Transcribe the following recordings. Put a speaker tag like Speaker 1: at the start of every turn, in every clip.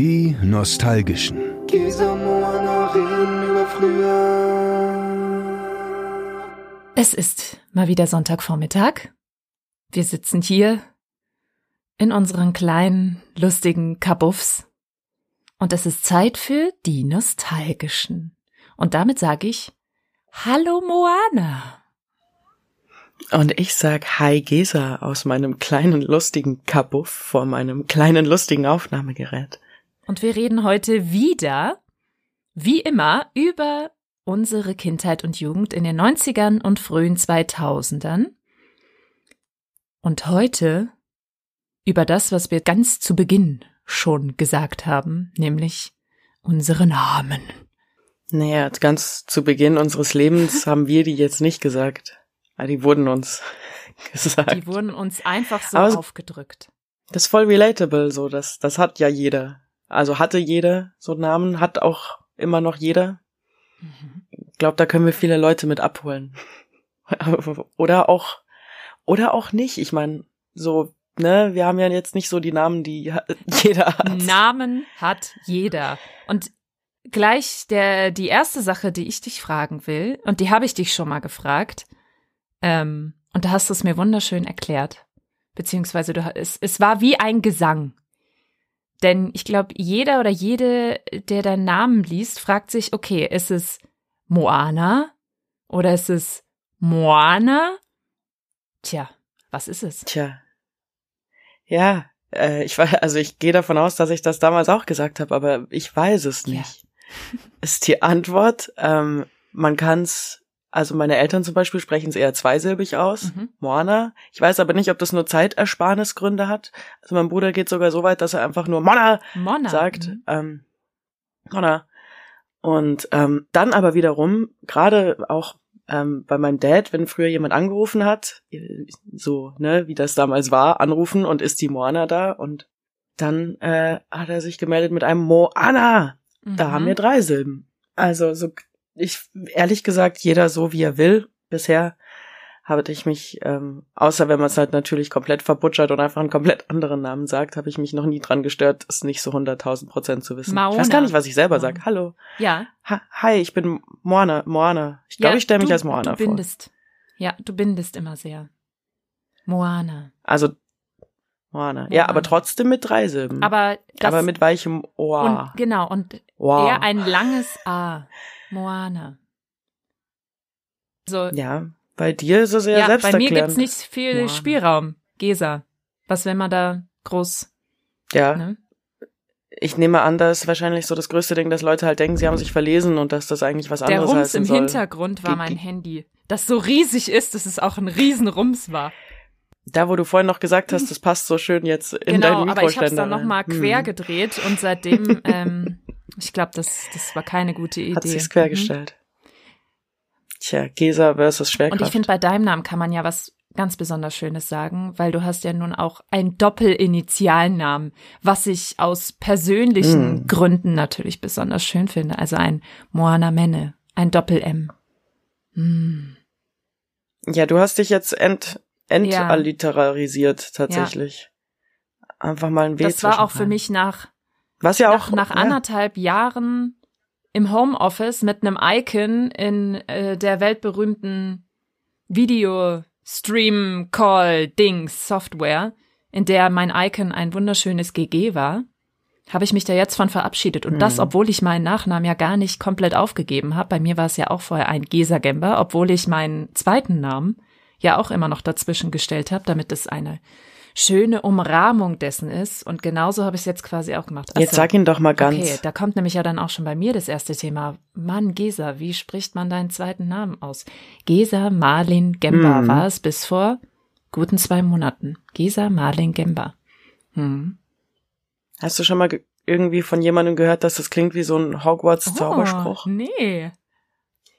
Speaker 1: Die Nostalgischen.
Speaker 2: Es ist mal wieder Sonntagvormittag. Wir sitzen hier in unseren kleinen, lustigen Kabuffs. Und es ist Zeit für die Nostalgischen. Und damit sage ich Hallo Moana.
Speaker 3: Und ich sag Hi Gesa aus meinem kleinen lustigen Kabuff vor meinem kleinen lustigen Aufnahmegerät.
Speaker 2: Und wir reden heute wieder, wie immer, über unsere Kindheit und Jugend in den 90ern und frühen 2000ern. Und heute über das, was wir ganz zu Beginn schon gesagt haben, nämlich unsere Namen.
Speaker 3: Naja, ganz zu Beginn unseres Lebens haben wir die jetzt nicht gesagt. Aber die wurden uns gesagt.
Speaker 2: Die wurden uns einfach so
Speaker 3: Aber aufgedrückt. Das ist voll relatable, so, das, das hat ja jeder. Also hatte jeder so Namen, hat auch immer noch jeder. Mhm. Ich glaube, da können wir viele Leute mit abholen. oder auch, oder auch nicht. Ich meine, so, ne, wir haben ja jetzt nicht so die Namen, die jeder hat.
Speaker 2: Namen hat jeder. Und gleich der, die erste Sache, die ich dich fragen will, und die habe ich dich schon mal gefragt, ähm, und da hast du es mir wunderschön erklärt. Beziehungsweise du, es, es war wie ein Gesang. Denn ich glaube, jeder oder jede, der deinen Namen liest, fragt sich, okay, ist es Moana oder ist es Moana? Tja, was ist es?
Speaker 3: Tja. Ja, äh, ich weiß, also ich gehe davon aus, dass ich das damals auch gesagt habe, aber ich weiß es nicht. Ja. ist die Antwort. Ähm, man kann es also meine Eltern zum Beispiel sprechen es eher zweisilbig aus, mhm. Moana. Ich weiß aber nicht, ob das nur Zeitersparnisgründe hat. Also mein Bruder geht sogar so weit, dass er einfach nur Mona, Mona. sagt. Mhm. Ähm, Mona. Und ähm, dann aber wiederum, gerade auch ähm, bei meinem Dad, wenn früher jemand angerufen hat, so, ne, wie das damals war, anrufen und ist die Moana da und dann äh, hat er sich gemeldet mit einem Moana. Mhm. Da haben wir drei Silben. Also so ich ehrlich gesagt, jeder so wie er will. Bisher habe ich mich, ähm, außer wenn man es halt natürlich komplett verbutschert und einfach einen komplett anderen Namen sagt, habe ich mich noch nie dran gestört, es nicht so hunderttausend Prozent zu wissen. Maona. Ich weiß gar nicht, was ich selber sage. Hallo.
Speaker 2: Ja.
Speaker 3: Ha hi, ich bin Moana. Moana. Ich glaube, ja, ich stelle mich als Moana
Speaker 2: du bindest. vor. Ja, du bindest immer sehr. Moana.
Speaker 3: Also Moana. Moana. Ja, aber trotzdem mit drei Silben.
Speaker 2: Aber,
Speaker 3: aber mit weichem Ohr.
Speaker 2: Und, genau, und Ohr. eher ein langes A. Moana.
Speaker 3: So. Ja, bei dir ist es ja, ja
Speaker 2: selbsterklärend. Bei mir gibt's nicht viel Moana. Spielraum. Gesa. Was, wenn man da groß.
Speaker 3: Ja. Ne? Ich nehme an, das ist wahrscheinlich so das größte Ding, dass Leute halt denken, sie haben sich verlesen und dass das eigentlich was anderes
Speaker 2: ist. Der
Speaker 3: Rums
Speaker 2: im
Speaker 3: soll.
Speaker 2: Hintergrund war mein Handy. Das so riesig ist, dass es auch ein Riesenrums war.
Speaker 3: Da, wo du vorhin noch gesagt hast, das passt so schön jetzt in genau, deinen Mikroständer.
Speaker 2: aber ich habe es dann nochmal quer hm. gedreht und seitdem ähm, ich glaube, das, das war keine gute Idee.
Speaker 3: Hat sich's quergestellt. Mhm. Tja, Gesa versus Schwerkraft.
Speaker 2: Und ich finde, bei deinem Namen kann man ja was ganz besonders Schönes sagen, weil du hast ja nun auch einen Doppelinitialnamen, was ich aus persönlichen mm. Gründen natürlich besonders schön finde. Also ein Moana Menne, ein Doppel-M. Mm.
Speaker 3: Ja, du hast dich jetzt ent, entaliterarisiert tatsächlich. Ja. Einfach mal ein W
Speaker 2: Das war auch für mich nach
Speaker 3: was ja
Speaker 2: auch
Speaker 3: nach,
Speaker 2: nach ja. anderthalb Jahren im Homeoffice mit einem Icon in äh, der weltberühmten Video Stream Call Dings Software, in der mein Icon ein wunderschönes GG war, habe ich mich da jetzt von verabschiedet und hm. das, obwohl ich meinen Nachnamen ja gar nicht komplett aufgegeben habe. Bei mir war es ja auch vorher ein Gesa Gember, obwohl ich meinen zweiten Namen ja auch immer noch dazwischen gestellt habe, damit es eine schöne Umrahmung dessen ist. Und genauso habe ich es jetzt quasi auch gemacht.
Speaker 3: Also, jetzt sag ihn doch mal ganz.
Speaker 2: Okay, da kommt nämlich ja dann auch schon bei mir das erste Thema. Mann, Gesa, wie spricht man deinen zweiten Namen aus? Gesa Marlin Gemba hm. war es bis vor guten zwei Monaten. Gesa Marlin Gemba. Hm.
Speaker 3: Hast du schon mal irgendwie von jemandem gehört, dass das klingt wie so ein Hogwarts-Zauberspruch?
Speaker 2: Oh, nee.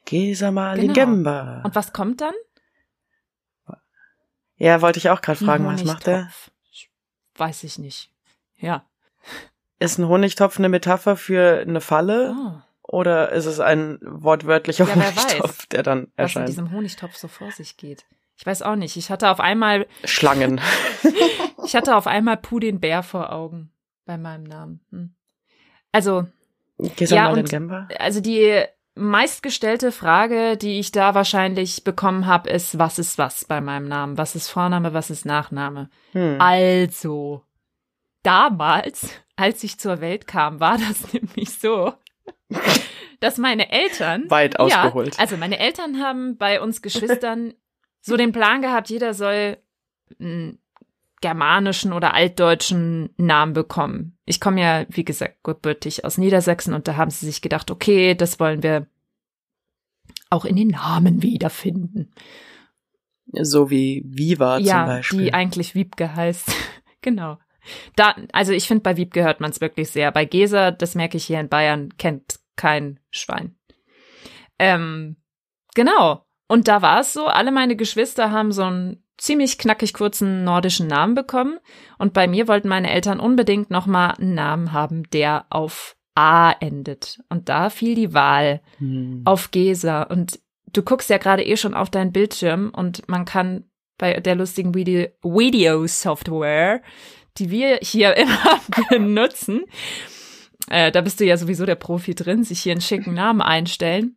Speaker 3: Gesa Marlin genau. Gemba.
Speaker 2: Und was kommt dann?
Speaker 3: Ja, wollte ich auch gerade fragen, was macht er?
Speaker 2: Weiß ich nicht. Ja.
Speaker 3: Ist ein Honigtopf eine Metapher für eine Falle? Oh. Oder ist es ein wortwörtlicher ja, Honigtopf, der dann erscheint?
Speaker 2: Was in diesem Honigtopf so vor sich geht. Ich weiß auch nicht. Ich hatte auf einmal
Speaker 3: Schlangen.
Speaker 2: ich hatte auf einmal Pudin Bär vor Augen bei meinem Namen. Hm. Also,
Speaker 3: Gesa
Speaker 2: Ja, und-
Speaker 3: Gemba?
Speaker 2: also die meistgestellte Frage, die ich da wahrscheinlich bekommen habe, ist, was ist was bei meinem Namen? Was ist Vorname, was ist Nachname?
Speaker 3: Hm.
Speaker 2: Also, damals, als ich zur Welt kam, war das nämlich so, dass meine Eltern
Speaker 3: Weit ausgeholt.
Speaker 2: Ja, also meine Eltern haben bei uns Geschwistern so den Plan gehabt, jeder soll einen germanischen oder altdeutschen Namen bekommen. Ich komme ja, wie gesagt, gebürtig aus Niedersachsen und da haben sie sich gedacht, okay, das wollen wir auch in den Namen wiederfinden.
Speaker 3: So wie Viva zum
Speaker 2: ja,
Speaker 3: Beispiel.
Speaker 2: die eigentlich Wiebke heißt. genau. Da, also ich finde, bei Wiebke hört man es wirklich sehr. Bei Gesa, das merke ich hier in Bayern, kennt kein Schwein. Ähm, genau. Und da war es so, alle meine Geschwister haben so einen ziemlich knackig kurzen nordischen Namen bekommen. Und bei mir wollten meine Eltern unbedingt nochmal einen Namen haben, der auf A endet. Und da fiel die Wahl
Speaker 3: Hm.
Speaker 2: auf Gesa. Und du guckst ja gerade eh schon auf deinen Bildschirm und man kann bei der lustigen Video, Video-Software, die wir hier immer benutzen, äh, da bist du ja sowieso der Profi drin, sich hier einen schicken Namen einstellen.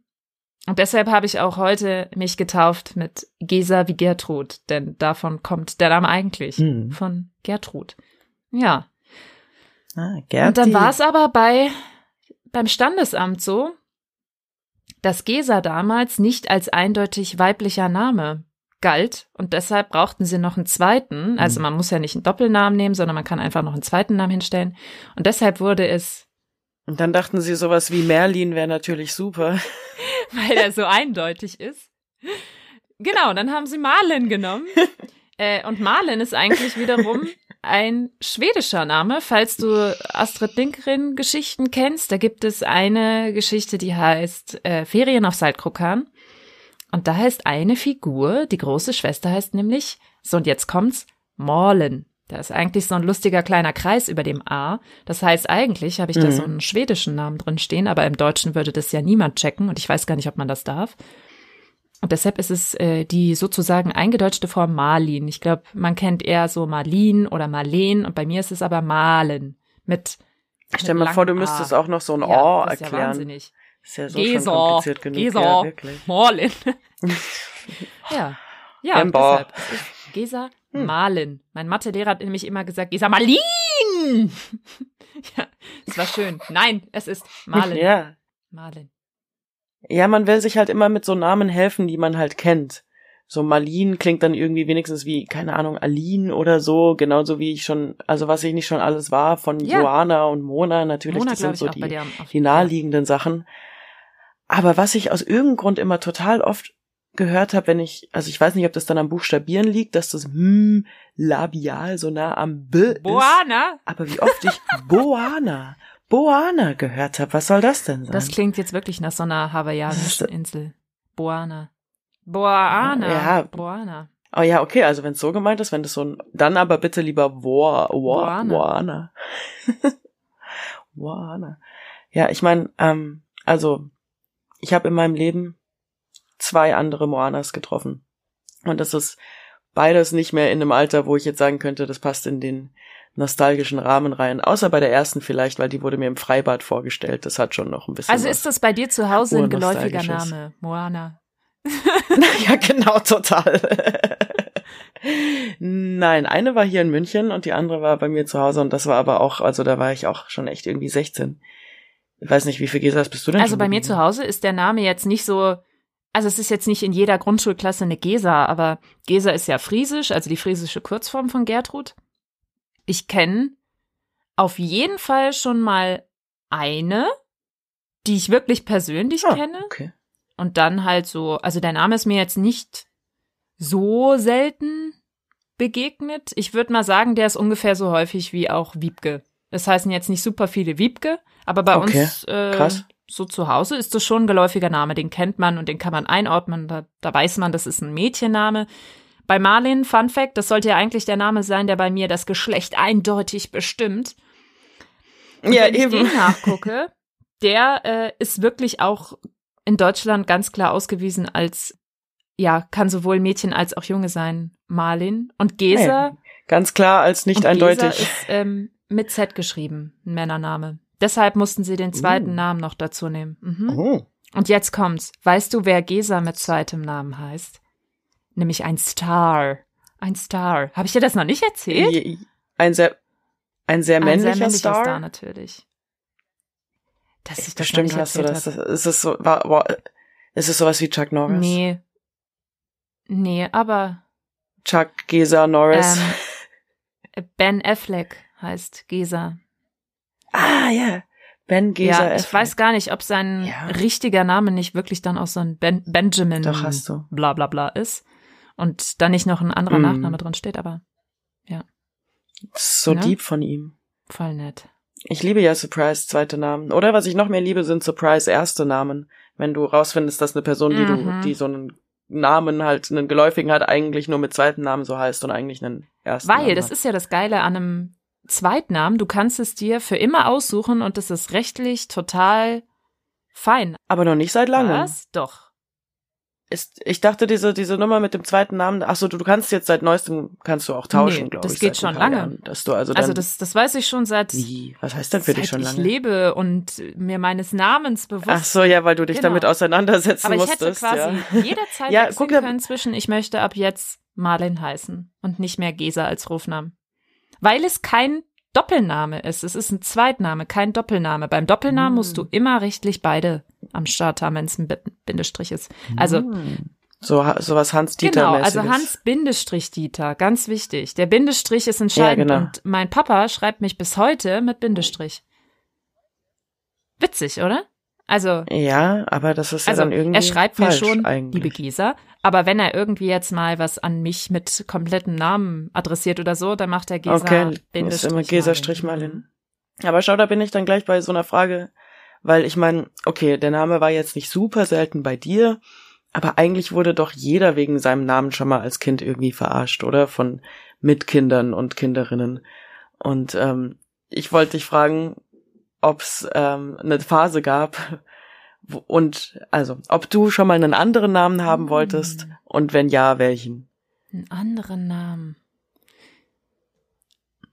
Speaker 2: Und deshalb habe ich auch heute mich getauft mit Gesa wie Gertrud, denn davon kommt der Name eigentlich,
Speaker 3: Hm.
Speaker 2: von Gertrud. Ja.
Speaker 3: Ah,
Speaker 2: Und
Speaker 3: Gerti.
Speaker 2: dann war es aber bei beim Standesamt so, dass Gesa damals nicht als eindeutig weiblicher Name galt und deshalb brauchten sie noch einen zweiten. Also
Speaker 3: Mhm.
Speaker 2: man muss ja nicht einen Doppelnamen nehmen, sondern man kann einfach noch einen zweiten Namen hinstellen. Und deshalb wurde es,
Speaker 3: Und dann dachten sie, sowas wie Merlin wäre natürlich super.
Speaker 2: weil er so eindeutig ist. Genau, dann haben sie Marlen genommen. Äh, und Marlen ist eigentlich wiederum ein schwedischer Name, falls du Astrid Lindgren Geschichten kennst. Da gibt es eine Geschichte, die heißt äh, Ferien auf Saltkrokan. Und da heißt eine Figur, die große Schwester heißt nämlich, so und jetzt kommt's, Morlen. Da ist eigentlich so ein lustiger kleiner Kreis über dem A. Das heißt, eigentlich habe ich da
Speaker 3: Mhm.
Speaker 2: so einen schwedischen Namen drin stehen, aber im Deutschen würde das ja niemand checken und ich weiß gar nicht, ob man das darf. Und deshalb ist es äh, die sozusagen eingedeutschte Form Marlin. Ich glaube, man kennt eher so Marlin oder Marleen und bei mir ist es aber Malen mit
Speaker 3: Stell mal vor, du müsstest
Speaker 2: A.
Speaker 3: auch noch so ein
Speaker 2: ja,
Speaker 3: Ohr
Speaker 2: das ist ja
Speaker 3: erklären.
Speaker 2: wahnsinnig.
Speaker 3: ist ja so
Speaker 2: Gesa,
Speaker 3: kompliziert genug.
Speaker 2: Gesa,
Speaker 3: Ja.
Speaker 2: Marlin. ja, ja, und
Speaker 3: Ember.
Speaker 2: deshalb. Es Gesa Marlin. Mein Mathelehrer hat nämlich immer gesagt, Gesa Marlin. ja, es war schön. Nein, es ist Marlin.
Speaker 3: Ja.
Speaker 2: Marlin.
Speaker 3: Ja, man will sich halt immer mit so Namen helfen, die man halt kennt. So Marlin klingt dann irgendwie wenigstens wie, keine Ahnung, Aline oder so, genauso wie ich schon, also was ich nicht schon alles war, von
Speaker 2: Ja.
Speaker 3: Joana und Mona, natürlich,
Speaker 2: Mona,
Speaker 3: das sind so die, die naheliegenden Sachen. Aber was ich aus irgendeinem Grund immer total oft gehört habe, wenn ich, also ich weiß nicht, ob das dann am Buchstabieren liegt, dass das hm labial so nah am B ist.
Speaker 2: Boana.
Speaker 3: Aber wie oft ich Boana, Boana gehört habe, was soll das denn sein?
Speaker 2: Das klingt jetzt wirklich nach so einer hawaiianischen Insel. Boana. Boana.
Speaker 3: Ja.
Speaker 2: Boana.
Speaker 3: Oh ja, okay, also wenn es so gemeint ist, wenn das so ein, dann aber bitte lieber Boa, Boa,
Speaker 2: Boana.
Speaker 3: Boana. Boana. Ja, ich meine, ähm, also ich habe in meinem Leben zwei andere Moanas getroffen. Und das ist beides nicht mehr in einem Alter, wo ich jetzt sagen könnte, das passt in den nostalgischen Rahmen rein. Außer bei der ersten vielleicht, weil die wurde mir im Freibad vorgestellt. Das hat schon noch ein bisschen
Speaker 2: Also ist das bei dir zu Hause ein geläufiger. Name? Moana.
Speaker 3: ja, genau, total. Nein, eine war hier in München und die andere war bei mir zu Hause und das war aber auch, also da war ich auch schon echt irgendwie 16. Ich weiß nicht, wie viel Gesas bist du denn
Speaker 2: Also bei mir zu Hause ist der Name jetzt nicht so, also es ist jetzt nicht in jeder Grundschulklasse eine Gesa, aber Gesa ist ja friesisch, also die friesische Kurzform von Gertrud. Ich kenne auf jeden Fall schon mal eine, die ich wirklich persönlich
Speaker 3: Ah,
Speaker 2: kenne.
Speaker 3: Okay.
Speaker 2: Und dann halt so, also der Name ist mir jetzt nicht so selten begegnet. Ich würde mal sagen, der ist ungefähr so häufig wie auch Wiebke. Das heißen jetzt nicht super viele Wiebke, aber bei
Speaker 3: Okay,
Speaker 2: uns äh,
Speaker 3: krass.
Speaker 2: So zu Hause ist das schon ein geläufiger Name. Den kennt man und den kann man einordnen. Da, da weiß man, das ist ein Mädchenname. Bei Marlin, Fun Fact, das sollte ja eigentlich der Name sein, der bei mir das Geschlecht eindeutig bestimmt. Und
Speaker 3: Ja,
Speaker 2: wenn ich
Speaker 3: eben.
Speaker 2: den nachgucke, der äh, ist wirklich auch in Deutschland ganz klar ausgewiesen als, ja, kann sowohl Mädchen als auch Junge sein, Marlin. Und Gesa,
Speaker 3: Ganz klar als nicht eindeutig.
Speaker 2: Gesa ist ähm, mit Z geschrieben, ein Männername. Deshalb mussten sie den zweiten
Speaker 3: Uh.
Speaker 2: Namen noch dazu nehmen. Mhm.
Speaker 3: Oh.
Speaker 2: Und jetzt kommt's. Weißt du, wer Gesa mit zweitem Namen heißt? Nämlich ein Star. Ein Star. Habe ich dir das noch nicht erzählt?
Speaker 3: Je- Ein sehr, ein sehr
Speaker 2: Ein
Speaker 3: männlicher,
Speaker 2: sehr männlicher
Speaker 3: Star.
Speaker 2: Star, natürlich. Dass ich das noch
Speaker 3: Bestimmt hast du das. Ist es so, war, war, ist es sowas wie Chuck Norris?
Speaker 2: Nee. Nee, aber
Speaker 3: Chuck Gesa Norris.
Speaker 2: ähm, Ben Affleck heißt Gesa.
Speaker 3: Ah, ja. Ben Gesa
Speaker 2: ja, ich
Speaker 3: Affleck.
Speaker 2: weiß gar nicht, ob sein
Speaker 3: Ja.
Speaker 2: richtiger Name nicht wirklich dann auch so ein ben Benjamin
Speaker 3: Doch, hast du.
Speaker 2: bla bla bla ist. Und da nicht noch ein anderer
Speaker 3: Mm.
Speaker 2: Nachname drin steht, aber
Speaker 3: ist so
Speaker 2: Ne?
Speaker 3: deep von ihm.
Speaker 2: voll nett.
Speaker 3: Ich liebe ja Surprise zweite Namen. Oder was ich noch mehr liebe, sind Surprise erste Namen. Wenn du rausfindest, dass eine Person, die
Speaker 2: Mhm.
Speaker 3: du, die so einen Namen halt, einen geläufigen hat, eigentlich nur mit zweiten Namen so heißt und eigentlich einen ersten
Speaker 2: Weil,
Speaker 3: Namen
Speaker 2: das
Speaker 3: hat.
Speaker 2: ist ja das Geile an einem Zweitnamen, du kannst es dir für immer aussuchen und das ist rechtlich total fein.
Speaker 3: Aber noch nicht seit langem.
Speaker 2: Was? Doch.
Speaker 3: Ist, ich dachte, diese, diese Nummer mit dem zweiten Namen, ach so, du, du kannst jetzt seit neuestem, kannst du auch tauschen,
Speaker 2: Nee,
Speaker 3: glaube
Speaker 2: das
Speaker 3: ich.
Speaker 2: geht
Speaker 3: seit ein
Speaker 2: schon lange.
Speaker 3: Jahren, dass du also dann,
Speaker 2: Also das, das weiß ich schon seit,
Speaker 3: wie? Was heißt denn für dich schon
Speaker 2: ich
Speaker 3: lange?
Speaker 2: lebe und mir meines Namens bewusst
Speaker 3: Ach so, ja, weil du dich
Speaker 2: Genau.
Speaker 3: damit auseinandersetzen
Speaker 2: Aber ich
Speaker 3: musstest.
Speaker 2: hätte quasi
Speaker 3: ja.
Speaker 2: jederzeit
Speaker 3: Ja, guck,
Speaker 2: können zwischen ich möchte ab jetzt Marlin heißen und nicht mehr Gesa als Rufnamen. Weil es kein Doppelname ist. Es ist ein Zweitname, kein Doppelname. Beim Doppelnamen
Speaker 3: Hm.
Speaker 2: musst du immer rechtlich beide am Start haben, wenn es ein Bi- Bindestrich ist. Also
Speaker 3: Hm. so, so was Hans-Dieter
Speaker 2: Genau, also Hans Bindestrich Dieter, ganz wichtig. Der Bindestrich ist entscheidend
Speaker 3: Ja, genau.
Speaker 2: und mein Papa schreibt mich bis heute mit Bindestrich. Witzig, oder? Also,
Speaker 3: Ja, aber das ist
Speaker 2: also
Speaker 3: ja dann irgendwie
Speaker 2: er schreibt mir schon,
Speaker 3: eigentlich.
Speaker 2: liebe Gesa, aber wenn er irgendwie jetzt mal was an mich mit komplettem Namen adressiert oder so, dann macht er Gesa
Speaker 3: Okay, ist immer Gesa. Strich Marlin. Aber schau, da bin ich dann gleich bei so einer Frage, weil ich meine, okay, der Name war jetzt nicht super selten bei dir, aber eigentlich wurde doch jeder wegen seinem Namen schon mal als Kind irgendwie verarscht, oder? Von Mitkindern und Kinderinnen. Und ähm, ich wollte dich fragen, ob es ähm, eine Phase gab, und also, ob du schon mal einen anderen Namen haben
Speaker 2: Hm.
Speaker 3: wolltest und wenn ja, welchen?
Speaker 2: Einen anderen Namen.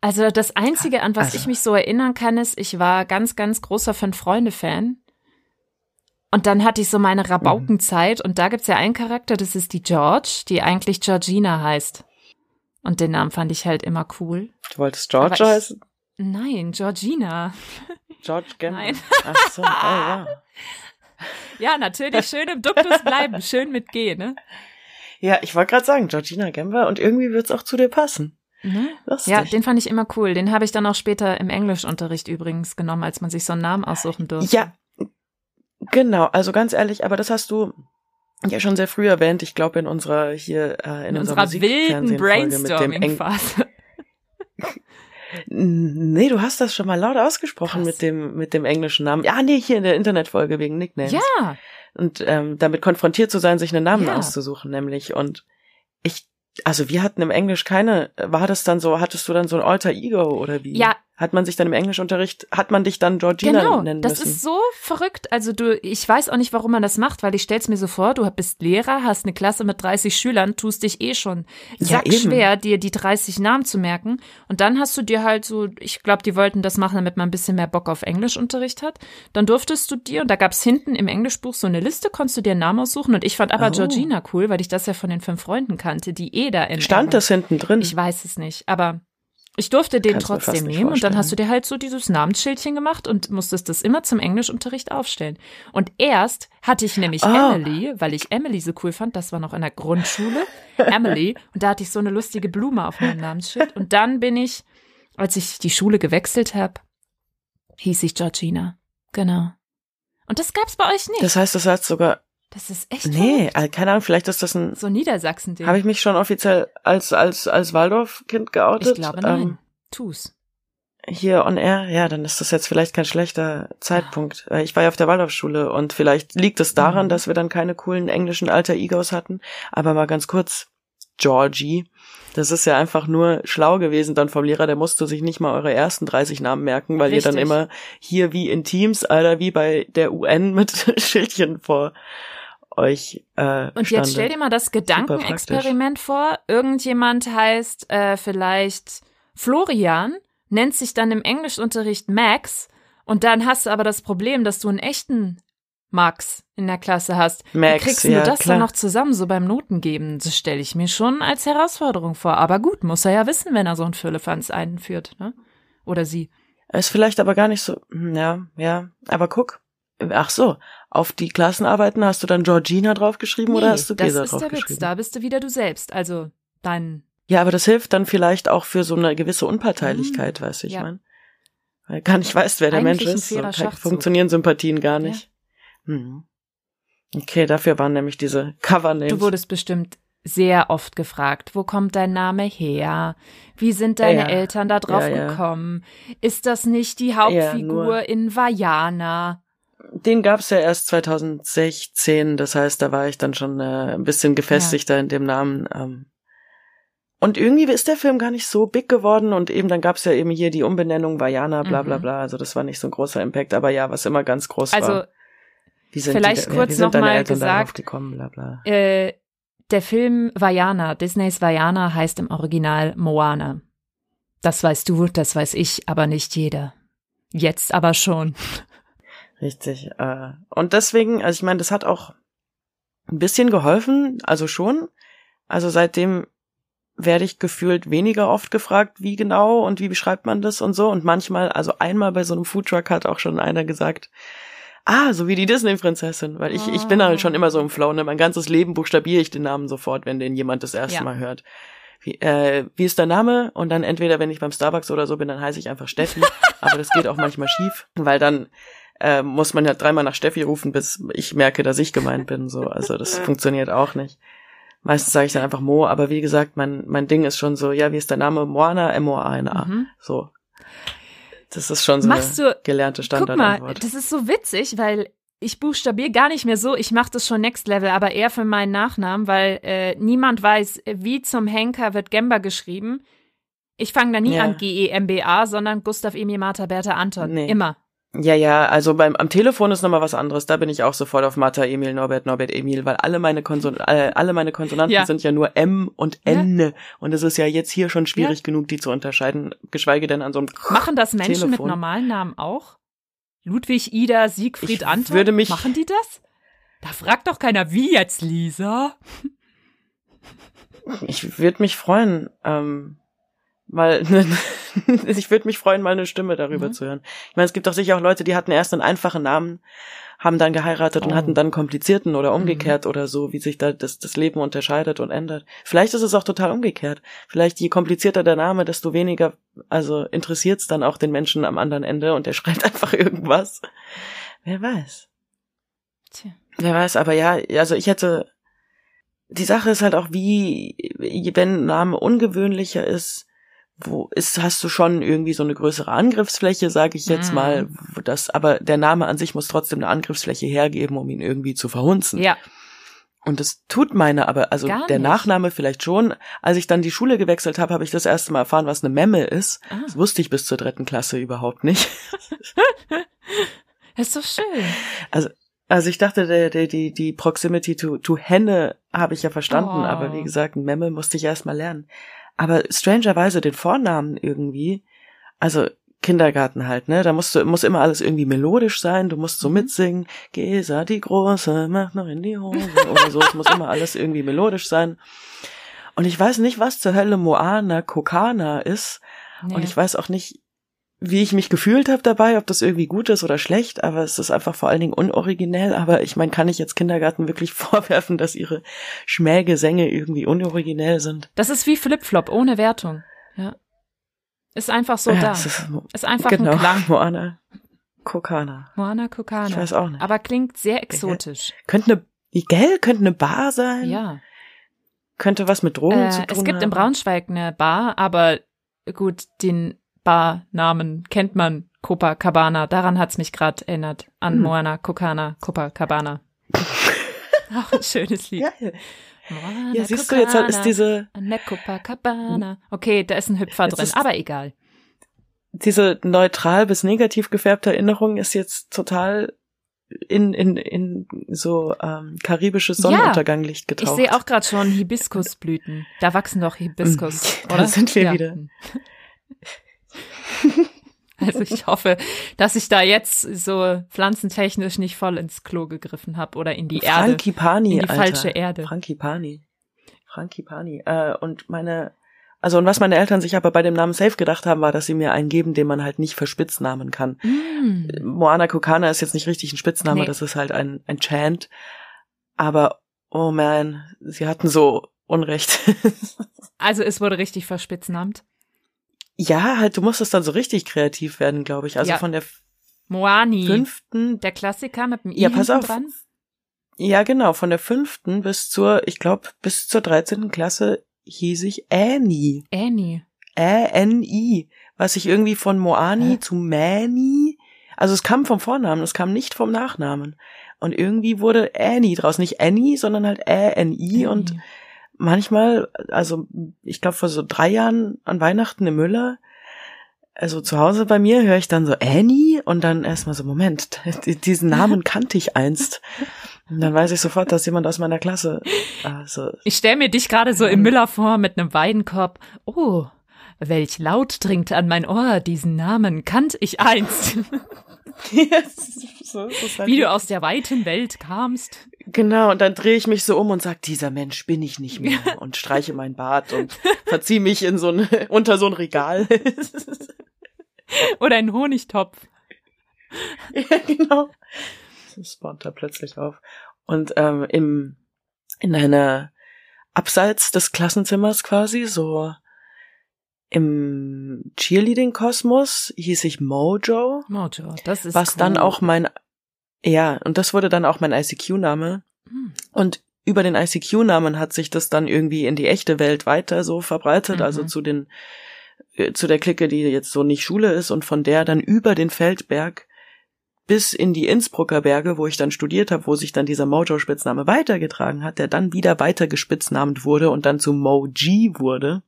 Speaker 2: Also das Einzige, an was
Speaker 3: Also-
Speaker 2: ich mich so erinnern kann, ist, ich war ganz, ganz großer Fünf-Freunde-Fan. Und dann hatte ich so meine Rabaukenzeit und da gibt's ja einen Charakter, das ist die George, die eigentlich Georgina heißt. Und den Namen fand ich halt immer cool.
Speaker 3: Du wolltest George heißen?
Speaker 2: Nein, Georgina.
Speaker 3: George?
Speaker 2: Nein.
Speaker 3: Ach so, oh ja.
Speaker 2: Ja, natürlich schön im Duktus bleiben, schön mit G, ne?
Speaker 3: Ja, ich wollte gerade sagen, Georgina Gamber und irgendwie wird's auch zu dir passen.
Speaker 2: ne?
Speaker 3: Lustig.
Speaker 2: Ja, den fand ich immer cool. Den habe ich dann auch später im Englischunterricht übrigens genommen, als man sich so einen Namen aussuchen durfte.
Speaker 3: Ja, genau. Also ganz ehrlich, aber das hast du ja schon sehr früh erwähnt. Ich glaube in unserer hier äh, in,
Speaker 2: in
Speaker 3: unserer,
Speaker 2: unserer wilden Brainstorming-Phase.
Speaker 3: Nee, du hast das schon mal laut ausgesprochen
Speaker 2: Krass.
Speaker 3: mit dem mit dem englischen Namen. Ja, nee, hier in der Internetfolge wegen Nicknames.
Speaker 2: Ja,
Speaker 3: Und ähm, damit konfrontiert zu sein, sich einen Namen
Speaker 2: Ja.
Speaker 3: auszusuchen, nämlich. Und ich, also wir hatten im Englisch keine, war das dann so, hattest du dann so ein Alter Ego oder wie?
Speaker 2: Ja.
Speaker 3: Hat man sich dann im Englischunterricht, hat man dich dann Georgina
Speaker 2: genau.
Speaker 3: nennen
Speaker 2: Das
Speaker 3: müssen?
Speaker 2: ist so verrückt. Also du, ich weiß auch nicht, warum man das macht, weil ich stell's mir so vor, du bist Lehrer, hast eine Klasse mit 30 Schülern, tust dich eh schon
Speaker 3: Ja,
Speaker 2: sackschwer, dir die 30 Namen zu merken. Und dann hast du dir halt so, ich glaube, die wollten das machen, damit man ein bisschen mehr Bock auf Englischunterricht hat. Dann durftest du dir, und da gab's hinten im Englischbuch so eine Liste, konntest du dir einen Namen aussuchen. Und ich fand aber
Speaker 3: Oh.
Speaker 2: Georgina cool, weil ich das ja von den fünf Freunden kannte, die eh da in
Speaker 3: Stand das hinten drin?
Speaker 2: Ich weiß es nicht, aber ich durfte den
Speaker 3: Kann's mir fast
Speaker 2: trotzdem nehmen und dann hast du dir halt so dieses Namensschildchen gemacht und musstest das immer zum Englischunterricht aufstellen. Und erst hatte ich nämlich
Speaker 3: Ah.
Speaker 2: Emily, weil ich Emily so cool fand, das war noch in der Grundschule, Emily, und da hatte ich so eine lustige Blume auf meinem Namensschild. Und dann bin ich, als ich die Schule gewechselt habe, hieß ich Georgina. Genau. Und das gab's bei euch nicht.
Speaker 3: das heißt, das heißt sogar,
Speaker 2: Das ist echt
Speaker 3: nee,
Speaker 2: verrückt.
Speaker 3: also, keine Ahnung, vielleicht ist das ein,
Speaker 2: so Niedersachsen-Ding.
Speaker 3: habe ich mich schon offiziell als, als, als Waldorf-Kind geoutet?
Speaker 2: Ich glaube, nein.
Speaker 3: Ähm,
Speaker 2: Tu's.
Speaker 3: hier on air, ja, dann ist das jetzt vielleicht kein schlechter Zeitpunkt. Äh, Ich war ja auf der Waldorfschule und vielleicht liegt es daran,
Speaker 2: Mhm.
Speaker 3: dass wir dann keine coolen englischen Alter Egos hatten. Aber mal ganz kurz, Georgie, das ist ja einfach nur schlau gewesen dann vom Lehrer, der musste sich nicht mal eure ersten 30 Namen merken, weil ihr dann
Speaker 2: Richtig.
Speaker 3: immer hier wie in Teams, Alter, wie bei der UN mit Schildchen vor euch äh,
Speaker 2: Und jetzt stell dir mal das Gedankenexperiment vor. Irgendjemand heißt äh, vielleicht Florian, nennt sich dann im Englischunterricht Max Und dann hast du aber das Problem, dass du einen echten Max in der Klasse hast.
Speaker 3: Max,
Speaker 2: Wie kriegst
Speaker 3: ja,
Speaker 2: du das
Speaker 3: klar.
Speaker 2: dann noch zusammen, so beim Notengeben? Das stelle ich mir schon als Herausforderung vor. Aber gut, muss er ja wissen, wenn er so einen Firlefanz einführt, ne? Oder sie.
Speaker 3: Ist vielleicht aber gar nicht so, hm, ja, ja. Aber guck, ach so, auf die Klassenarbeiten hast du dann Georgina draufgeschrieben oder
Speaker 2: Nee,
Speaker 3: hast du
Speaker 2: das
Speaker 3: Gesa
Speaker 2: ist der Witz.
Speaker 3: draufgeschrieben?
Speaker 2: Da bist du wieder du selbst. Also dein.
Speaker 3: Ja, aber das hilft dann vielleicht auch für so eine gewisse Unparteilichkeit, weißt du, ich
Speaker 2: Ja.
Speaker 3: mein. Weil gar nicht weißt, wer der
Speaker 2: Eigentlich
Speaker 3: Mensch ist. funktionieren Sympathien gar nicht. Mhm. Okay, dafür waren nämlich diese Cover-Names.
Speaker 2: Du wurdest bestimmt sehr oft gefragt, wo kommt dein Name her? Wie sind deine
Speaker 3: Ja.
Speaker 2: Eltern da drauf
Speaker 3: Ja, ja.
Speaker 2: gekommen? Ist das nicht die
Speaker 3: Ja,
Speaker 2: Hauptfigur in Vajana?
Speaker 3: Den gab's ja erst 2016, das heißt, da war ich dann schon äh, ein bisschen gefestigter in dem Namen. Ähm. Und irgendwie ist der Film gar nicht so big geworden und eben dann gab's ja eben hier die Umbenennung Vajana, bla bla
Speaker 2: Mhm.
Speaker 3: bla. Also das war nicht so ein großer Impact, aber ja, was immer ganz groß
Speaker 2: Also
Speaker 3: war. Wie sind
Speaker 2: vielleicht
Speaker 3: die,
Speaker 2: kurz
Speaker 3: wie sind
Speaker 2: noch
Speaker 3: deine
Speaker 2: mal
Speaker 3: Eltern darauf
Speaker 2: gesagt,
Speaker 3: gekommen, bla bla.
Speaker 2: äh, der Film Vajana, Disneys Vajana heißt im Original Moana. Das weißt du, das weiß ich, aber nicht jeder. Jetzt aber schon.
Speaker 3: Richtig. Äh, und deswegen, also ich meine, das hat auch ein bisschen geholfen, also schon. Also seitdem werde ich gefühlt weniger oft gefragt, wie genau und wie beschreibt man das und so. Und manchmal, also einmal bei so einem Foodtruck hat auch schon einer gesagt, ah, so wie die Disney-Prinzessin. Weil ich, ich bin halt schon immer so im Flow, ne? Mein ganzes Leben buchstabiere ich den Namen sofort, wenn den jemand das erste
Speaker 2: Ja.
Speaker 3: Mal hört. Wie, äh, wie ist dein Name? Und dann entweder, wenn ich beim Starbucks oder so bin, dann heiße ich einfach Steffi. Aber das geht auch manchmal schief, weil dann äh, muss man ja dreimal nach Steffi rufen, bis ich merke, dass ich gemeint bin. So, also das funktioniert auch nicht. Meistens sage ich dann einfach Mo, aber wie gesagt, mein mein Ding ist schon so, ja, wie ist dein Name? Moana, M O A N A.
Speaker 2: Mhm.
Speaker 3: So. Das ist schon so
Speaker 2: Machst
Speaker 3: eine
Speaker 2: du-
Speaker 3: gelernte
Speaker 2: Guck mal,
Speaker 3: Standardantwort.
Speaker 2: das ist so witzig, weil ich buchstabiere gar nicht mehr so. Ich mache das schon Next Level, aber eher für meinen Nachnamen, weil äh, niemand weiß, wie zum Henker wird Gemba geschrieben. Ich fange da nie
Speaker 3: Ja.
Speaker 2: an G-E-M-B-A, sondern Gustav Emil Martha Bertha Anton.
Speaker 3: Nee.
Speaker 2: Immer.
Speaker 3: Ja, ja, also beim am Telefon ist nochmal was anderes. Da bin ich auch sofort auf Martha, Emil, Norbert, Norbert, Emil, weil alle meine Konson äh, alle meine Konsonanten
Speaker 2: Ja.
Speaker 3: sind ja nur M und
Speaker 2: Ja.
Speaker 3: N. Und es ist ja jetzt hier schon schwierig genug, die zu unterscheiden, geschweige denn an so einem
Speaker 2: Machen das Menschen mit
Speaker 3: Telefon.
Speaker 2: normalen Namen auch? Ludwig, Ida, Siegfried,
Speaker 3: Ich
Speaker 2: Anton?
Speaker 3: würde mich-
Speaker 2: Machen die das? Da fragt doch keiner, wie jetzt, Lisa?
Speaker 3: Ich würde mich freuen, ähm, mal, ich würde mich freuen, mal eine Stimme darüber
Speaker 2: Mhm.
Speaker 3: zu hören. Ich meine, es gibt doch sicher auch Leute, die hatten erst einen einfachen Namen, haben dann geheiratet und
Speaker 2: Oh.
Speaker 3: hatten dann komplizierten oder
Speaker 2: Mhm.
Speaker 3: umgekehrt oder so, wie sich da das, das Leben unterscheidet und ändert. Vielleicht ist es auch total umgekehrt. Vielleicht je komplizierter der Name, desto weniger, also interessiert's dann auch den Menschen am anderen Ende und der schreibt einfach irgendwas. Wer weiß.
Speaker 2: Tja.
Speaker 3: Wer weiß, aber ja, also ich hätte, die Sache ist halt auch, wie, wenn ein Name ungewöhnlicher ist, wo ist, hast du schon irgendwie so eine größere Angriffsfläche, sage ich jetzt
Speaker 2: Mhm.
Speaker 3: mal, das, aber der Name an sich muss trotzdem eine Angriffsfläche hergeben, um ihn irgendwie zu verhunzen.
Speaker 2: Ja.
Speaker 3: Und das tut meine aber, also
Speaker 2: Gar
Speaker 3: der
Speaker 2: nicht.
Speaker 3: Nachname vielleicht schon. Als ich dann die Schule gewechselt habe, habe ich das erste Mal erfahren, was eine Memme ist.
Speaker 2: Ah.
Speaker 3: Das wusste ich bis zur dritten Klasse überhaupt nicht.
Speaker 2: Ist doch schön.
Speaker 3: Also ich dachte, der, der, die, die Proximity to, to Henne habe ich ja verstanden,
Speaker 2: Oh.
Speaker 3: aber wie gesagt, ein Memme musste ich erst mal lernen. Aber strangerweise den Vornamen irgendwie, also Kindergarten halt, ne? Da musst du, muss immer alles irgendwie melodisch sein, du musst so
Speaker 2: Mhm.
Speaker 3: mitsingen, Gesa die Große, macht noch in die Hose oder so, es muss immer alles irgendwie melodisch sein. Und ich weiß nicht, was zur Hölle Moana Kokana ist.
Speaker 2: Nee.
Speaker 3: Und ich weiß auch nicht, wie ich mich gefühlt habe dabei, ob das irgendwie gut ist oder schlecht, aber es ist einfach vor allen Dingen unoriginell. Aber ich meine, kann ich jetzt Kindergarten wirklich vorwerfen, dass ihre Schmähgesänge irgendwie unoriginell sind?
Speaker 2: Das ist wie Flipflop, ohne Wertung. Ja. Ist einfach so
Speaker 3: Ja,
Speaker 2: da.
Speaker 3: es ist,
Speaker 2: Ist einfach
Speaker 3: genau,
Speaker 2: ein Klang.
Speaker 3: Moana Kokana.
Speaker 2: Moana
Speaker 3: Ich
Speaker 2: Kokana.
Speaker 3: weiß auch nicht.
Speaker 2: Aber klingt sehr exotisch.
Speaker 3: Könnte eine, wie, gell? Könnte eine Bar sein?
Speaker 2: Ja.
Speaker 3: Könnte was mit Drogen
Speaker 2: Äh,
Speaker 3: zu tun
Speaker 2: es gibt
Speaker 3: haben?
Speaker 2: in Braunschweig eine Bar, aber gut, den Barnamen kennt man. Copacabana. Daran hat's mich gerade erinnert. An
Speaker 3: Hm.
Speaker 2: Moana Kokana. Copacabana. Auch ein schönes Lied.
Speaker 3: Ja,
Speaker 2: Moana
Speaker 3: ja siehst du, jetzt hat- ist
Speaker 2: Kokana,
Speaker 3: diese,
Speaker 2: An der Copacabana. Okay, da ist ein Hüpfer
Speaker 3: Jetzt
Speaker 2: drin, aber egal.
Speaker 3: diese neutral bis negativ gefärbte Erinnerung ist jetzt total in, in, in so ähm, karibisches
Speaker 2: Ja.
Speaker 3: Sonnenunterganglicht
Speaker 2: Ich
Speaker 3: getaucht.
Speaker 2: sehe auch gerade schon Hibiskusblüten. Da wachsen doch Hibiskus,
Speaker 3: Da
Speaker 2: oder?
Speaker 3: sind wir wieder.
Speaker 2: Also ich hoffe, dass ich da jetzt so pflanzentechnisch nicht voll ins Klo gegriffen habe oder in die Erde.
Speaker 3: Frankipani,
Speaker 2: in die
Speaker 3: Alter.
Speaker 2: falsche Erde.
Speaker 3: Frankipani. Frankipani. Äh, und meine, also und was meine Eltern sich aber bei dem Namen Safe gedacht haben, war, dass sie mir einen geben, den man halt nicht verspitznamen kann.
Speaker 2: Mm.
Speaker 3: Moana Kokana ist jetzt nicht richtig ein Spitzname,
Speaker 2: Nee.
Speaker 3: das ist halt ein, ein Chant. Aber, oh man, sie hatten so Unrecht.
Speaker 2: Also es wurde richtig verspitznamt.
Speaker 3: Ja, halt, du musstest dann so richtig kreativ werden, glaube ich. Also
Speaker 2: Ja.
Speaker 3: von der
Speaker 2: Moani.
Speaker 3: fünften,
Speaker 2: Der Klassiker mit dem I
Speaker 3: Ja, pass auf.
Speaker 2: dran.
Speaker 3: ja genau, von der fünften bis zur, ich glaube, bis zur dreizehnten Klasse hieß ich Annie.
Speaker 2: Annie.
Speaker 3: Ä-N-I, was sich irgendwie von Moani
Speaker 2: Hä?
Speaker 3: zu Mani, also es kam vom Vornamen, es kam nicht vom Nachnamen. Und irgendwie wurde Annie draus, nicht Annie, sondern halt Ä-N-I und. Manchmal, also ich glaube vor so drei Jahren an Weihnachten im Müller, also zu Hause bei mir höre ich dann so Annie und dann erstmal so, Moment, diesen Namen kannte ich einst. Und dann weiß ich sofort, dass jemand aus meiner Klasse, also,
Speaker 2: Ich stelle mir dich gerade so im Müller vor mit einem Weidenkorb. Oh, welch Laut dringt an mein Ohr, diesen Namen kannt ich einst.
Speaker 3: so ist es halt
Speaker 2: Wie du aus der weiten Welt kamst.
Speaker 3: Genau, und dann drehe ich mich so um und sag, dieser Mensch bin ich nicht mehr und streiche mein Bart und verziehe mich in so ein, unter so ein Regal.
Speaker 2: Oder ein Honigtopf.
Speaker 3: ja, genau. Das spawnt da plötzlich auf. Und ähm, im, in einer abseits des Klassenzimmers quasi, so im Cheerleading-Kosmos hieß ich Mojo,
Speaker 2: Mojo, das ist
Speaker 3: was
Speaker 2: cool.
Speaker 3: dann auch mein, ja, und das wurde dann auch mein ICQ-Name.
Speaker 2: Hm.
Speaker 3: Und über den ICQ-Namen hat sich das dann irgendwie in die echte Welt weiter so verbreitet,
Speaker 2: Mhm.
Speaker 3: also zu den äh, zu der Clique, die jetzt so nicht Schule ist und von der dann über den Feldberg bis in die Innsbrucker Berge, wo ich dann studiert habe, wo sich dann dieser Mojo-Spitzname weitergetragen hat, der dann wieder weiter gespitznamt wurde und dann zu Moji wurde.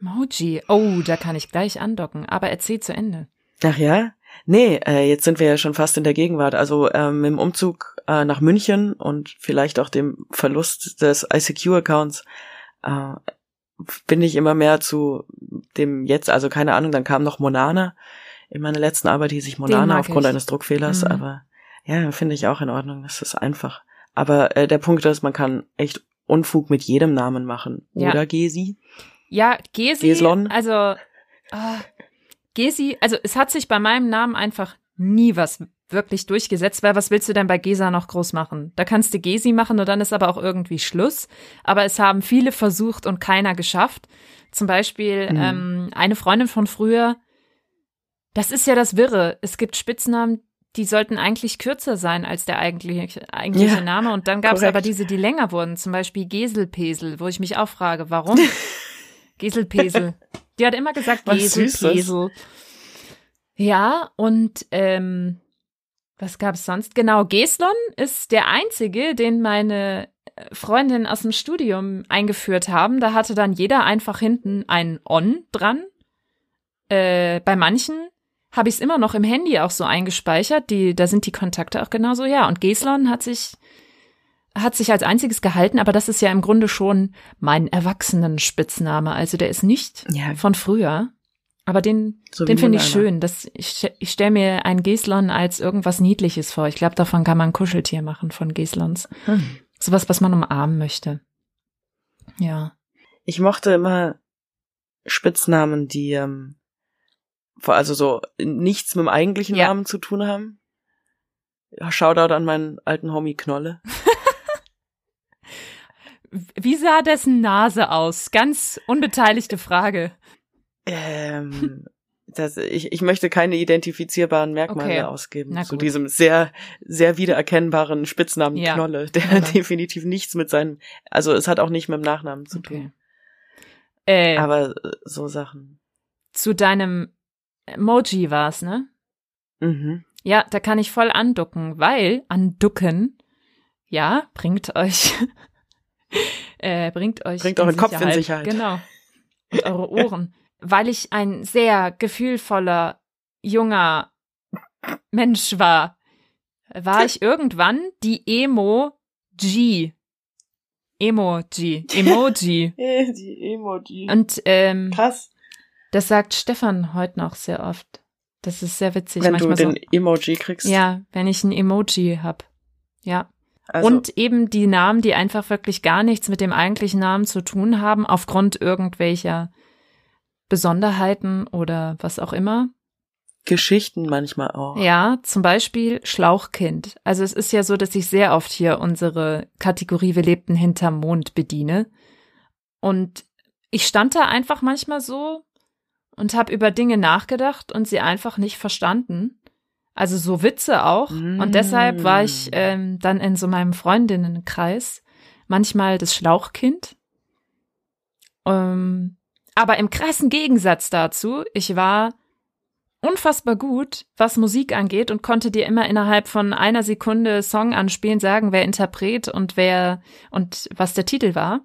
Speaker 2: Moji. Oh, da kann ich gleich andocken. Aber erzähl zu Ende.
Speaker 3: Ach ja? Nee, äh, jetzt sind wir ja schon fast in der Gegenwart. Also ähm, im Umzug äh, nach München und vielleicht auch dem Verlust des ICQ-Accounts äh, bin ich immer mehr zu dem jetzt, also keine Ahnung, dann kam noch Monana. In meiner letzten Arbeit hieß ich Monana aufgrund
Speaker 2: ich.
Speaker 3: eines Druckfehlers,
Speaker 2: Mhm.
Speaker 3: aber ja, finde ich auch in Ordnung. Das ist einfach. Aber äh, der Punkt ist, man kann echt Unfug mit jedem Namen machen.
Speaker 2: Ja.
Speaker 3: Oder Gesi?
Speaker 2: Ja, Gesi,
Speaker 3: Geslon?
Speaker 2: also ah, Gesi, also es hat sich bei meinem Namen einfach nie was wirklich durchgesetzt, weil was willst du denn bei Gesa noch groß machen? Da kannst du Gesi machen und dann ist aber auch irgendwie Schluss. Aber es haben viele versucht und keiner geschafft. Zum Beispiel
Speaker 3: Mhm.
Speaker 2: ähm, eine Freundin von früher, das ist ja das Wirre. Es gibt Spitznamen, die sollten eigentlich kürzer sein als der eigentliche, eigentliche
Speaker 3: Ja,
Speaker 2: Name. Und dann gab es aber diese, die länger wurden. Zum Beispiel Geselpesel, wo ich mich auch frage, warum? Geselpesel. Die hat immer gesagt. Geselpesel. Ja, und ähm, was gab es sonst? Genau, Geslon ist der einzige, den meine äh, Freundin aus dem Studium eingeführt haben. Da hatte dann jeder einfach hinten ein On dran. Äh, bei manchen habe ich es immer noch im Handy auch so eingespeichert. Die, da sind die Kontakte auch genauso. Ja, und Geslon hat sich hat sich als einziges gehalten, aber das ist ja im Grunde schon mein Erwachsenen-Spitzname. Also der ist nicht
Speaker 3: Ja,
Speaker 2: von früher, aber den,
Speaker 3: so
Speaker 2: den finde ich schön. Das, ich ich stelle mir ein Geslon als irgendwas Niedliches vor. Ich glaube, davon kann man ein Kuscheltier machen von Geslons.
Speaker 3: Hm.
Speaker 2: Sowas, was man umarmen möchte. Ja.
Speaker 3: Ich mochte immer Spitznamen, die ähm, also so nichts mit dem eigentlichen
Speaker 2: Ja.
Speaker 3: Namen zu tun haben. Shoutout an meinen alten Homie Knolle.
Speaker 2: Wie sah dessen Nase aus? Ganz unbeteiligte Frage.
Speaker 3: Ähm, das, ich, ich möchte keine identifizierbaren Merkmale
Speaker 2: Okay.
Speaker 3: ausgeben zu diesem sehr, sehr wiedererkennbaren Spitznamen
Speaker 2: Ja.
Speaker 3: Knolle, der
Speaker 2: Aber-
Speaker 3: definitiv nichts mit seinem, also es hat auch nicht mit dem Nachnamen zu
Speaker 2: Okay.
Speaker 3: tun.
Speaker 2: Äh,
Speaker 3: Aber äh, so Sachen.
Speaker 2: zu deinem Emoji war's, ne?
Speaker 3: Mhm.
Speaker 2: Ja, da kann ich voll anducken, weil anducken, ja, bringt euch, äh, bringt euch
Speaker 3: Bringt euren Kopf in Sicherheit.
Speaker 2: Genau. Und eure Ohren. weil ich ein sehr gefühlvoller, junger Mensch war, war ich irgendwann die Emo-G. Emoji. Emoji.
Speaker 3: Die Emoji.
Speaker 2: Und ähm,
Speaker 3: Krass.
Speaker 2: das sagt Stefan heute noch sehr oft. Das ist sehr witzig.
Speaker 3: Wenn
Speaker 2: manchmal
Speaker 3: du den
Speaker 2: so.
Speaker 3: Emoji kriegst.
Speaker 2: Ja, wenn ich ein Emoji hab. Ja.
Speaker 3: Also,
Speaker 2: Und eben die Namen, die einfach wirklich gar nichts mit dem eigentlichen Namen zu tun haben, aufgrund irgendwelcher Besonderheiten oder was auch immer.
Speaker 3: Geschichten manchmal auch.
Speaker 2: Ja, zum Beispiel Schlauchkind. Also es ist ja so, dass ich sehr oft hier unsere Kategorie Wir lebten hinterm Mond bediene. Und ich stand da einfach manchmal so und habe über Dinge nachgedacht und sie einfach nicht verstanden. Also so Witze auch.
Speaker 3: Mm.
Speaker 2: Und deshalb war ich ähm, dann in so meinem Freundinnenkreis manchmal das Schlauchkind. Ähm, aber im krassen Gegensatz dazu, ich war unfassbar gut, was Musik angeht und konnte dir immer innerhalb von einer Sekunde Song anspielen, sagen, wer Interpret und wer und was der Titel war.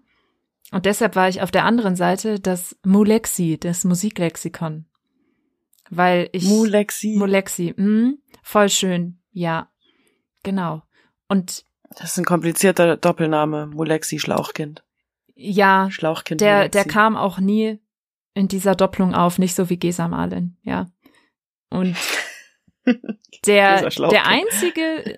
Speaker 2: Und deshalb war ich auf der anderen Seite das Mulexi, das Musiklexikon. Weil ich
Speaker 3: Mulexi.
Speaker 2: Mulexi, mh, voll schön, ja. Genau. Und
Speaker 3: das ist ein komplizierter Doppelname. Mulexi Schlauchkind.
Speaker 2: ja,
Speaker 3: Schlauchkind.
Speaker 2: der,
Speaker 3: Mulexi.
Speaker 2: der kam auch nie in dieser Doppelung auf, nicht so wie Gesa Marlin, ja. Und der, der einzige,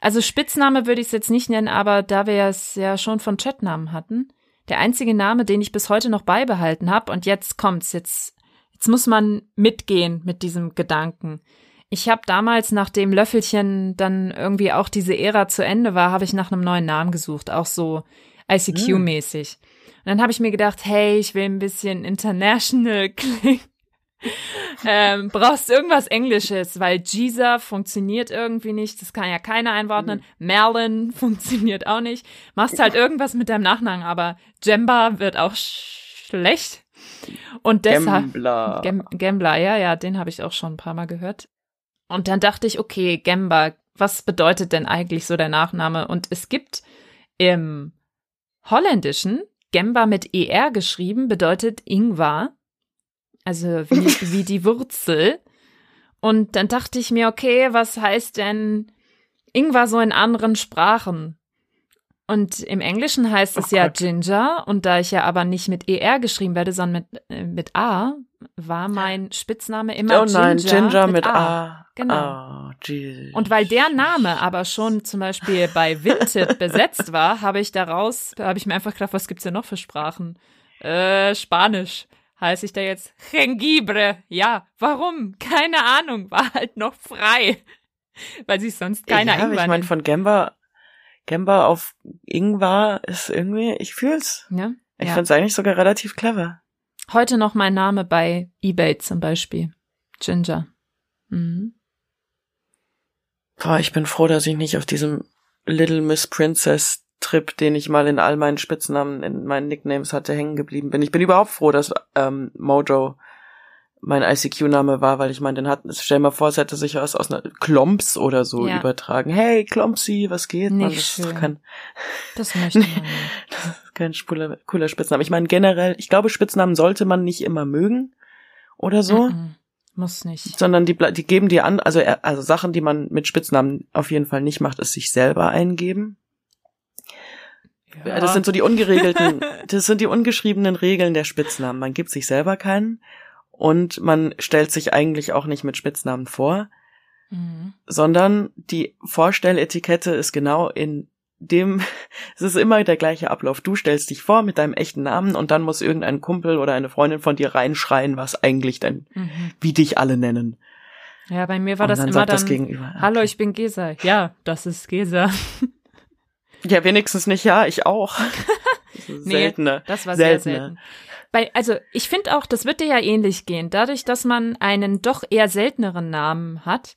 Speaker 2: also Spitzname würde ich es jetzt nicht nennen, aber da wir es ja schon von Chatnamen hatten, der einzige Name, den ich bis heute noch beibehalten habe, und jetzt kommt's, jetzt, jetzt muss man mitgehen mit diesem Gedanken. Ich habe damals, nachdem Löffelchen dann irgendwie auch diese Ära zu Ende war, habe ich nach einem neuen Namen gesucht, auch so ICQ-mäßig. Und dann habe ich mir gedacht, hey, ich will ein bisschen international klingen. ähm, brauchst irgendwas Englisches, weil Gisa funktioniert irgendwie nicht, das kann ja keiner einordnen. Merlin funktioniert auch nicht. Machst halt irgendwas mit deinem Nachnamen, aber Jemba wird auch sch schlecht. Und deshalb
Speaker 3: Gambler.
Speaker 2: Gam Gambler, ja, ja, den habe ich auch schon ein paar Mal gehört. Und dann dachte ich, okay, Gamba, was bedeutet denn eigentlich so der Nachname? Und es gibt im Holländischen, Gamba mit ER geschrieben, bedeutet Ingwer. Also wie, wie die Wurzel. Und dann dachte ich mir, okay, was heißt denn Ingwer so in anderen Sprachen? Und im Englischen heißt es
Speaker 3: Oh
Speaker 2: ja
Speaker 3: Gott.
Speaker 2: Ginger. Und da ich ja aber nicht mit ER geschrieben werde, sondern mit, äh, mit A, war mein Spitzname immer
Speaker 3: Oh nein,
Speaker 2: Ginger,
Speaker 3: Ginger mit, A.
Speaker 2: Genau.
Speaker 3: Ah, Jesus.
Speaker 2: Und weil der Name aber schon zum Beispiel bei Vinted besetzt war, habe ich daraus, habe ich mir einfach gedacht, was gibt's denn noch für Sprachen? Äh, Spanisch. Heiße ich da jetzt Jengibre? Ja, warum? Keine Ahnung, war halt noch frei. Weil sich sonst keiner
Speaker 3: ja,
Speaker 2: Ingwer
Speaker 3: ich meine, von Gamba, Gamba auf Ingwer ist irgendwie, ich fühl's.
Speaker 2: Ja?
Speaker 3: Ich
Speaker 2: Ja.
Speaker 3: find's eigentlich sogar relativ clever.
Speaker 2: Heute noch mein Name bei Ebay zum Beispiel. Ginger. Mhm.
Speaker 3: Boah, ich bin froh, dass ich nicht auf diesem Little Miss Princess Trip, den ich mal in all meinen Spitznamen, in meinen Nicknames hatte, hängen geblieben bin. Ich bin überhaupt froh, dass ähm, Mojo mein ICQ-Name war, weil ich meine, den hat, stell mal vor, es hätte sich was aus einer Klomps oder so
Speaker 2: Ja.
Speaker 3: übertragen. Hey, Klompsi, was geht?
Speaker 2: Nicht
Speaker 3: das ist
Speaker 2: schön.
Speaker 3: doch kein,
Speaker 2: Das möchte man nicht.
Speaker 3: das ist kein cooler, cooler Spitzname. Ich meine, generell, ich glaube, Spitznamen sollte man nicht immer mögen oder so.
Speaker 2: Mhm. Muss nicht.
Speaker 3: sondern die, die geben dir an, also, also Sachen, die man mit Spitznamen auf jeden Fall nicht macht, ist sich selber eingeben. Ja. Das sind so die ungeregelten, das sind die ungeschriebenen Regeln der Spitznamen. Man gibt sich selber keinen und man stellt sich eigentlich auch nicht mit Spitznamen vor,
Speaker 2: Mhm.
Speaker 3: sondern die Vorstelletikette ist genau in dem, es ist immer der gleiche Ablauf. Du stellst dich vor mit deinem echten Namen und dann muss irgendein Kumpel oder eine Freundin von dir reinschreien, was eigentlich denn,
Speaker 2: Mhm.
Speaker 3: wie dich alle nennen.
Speaker 2: Ja, bei mir war
Speaker 3: und
Speaker 2: das
Speaker 3: dann
Speaker 2: immer dann,
Speaker 3: das Gegenüber.
Speaker 2: hallo, ich bin Gesa. Ja, das ist Gesa.
Speaker 3: Ja, wenigstens nicht ja, ich auch. Ist
Speaker 2: Nee,
Speaker 3: Seltener.
Speaker 2: Das war
Speaker 3: Seltener.
Speaker 2: sehr selten. Bei, also ich finde auch, das wird dir ja ähnlich gehen. Dadurch, dass man einen doch eher selteneren Namen hat,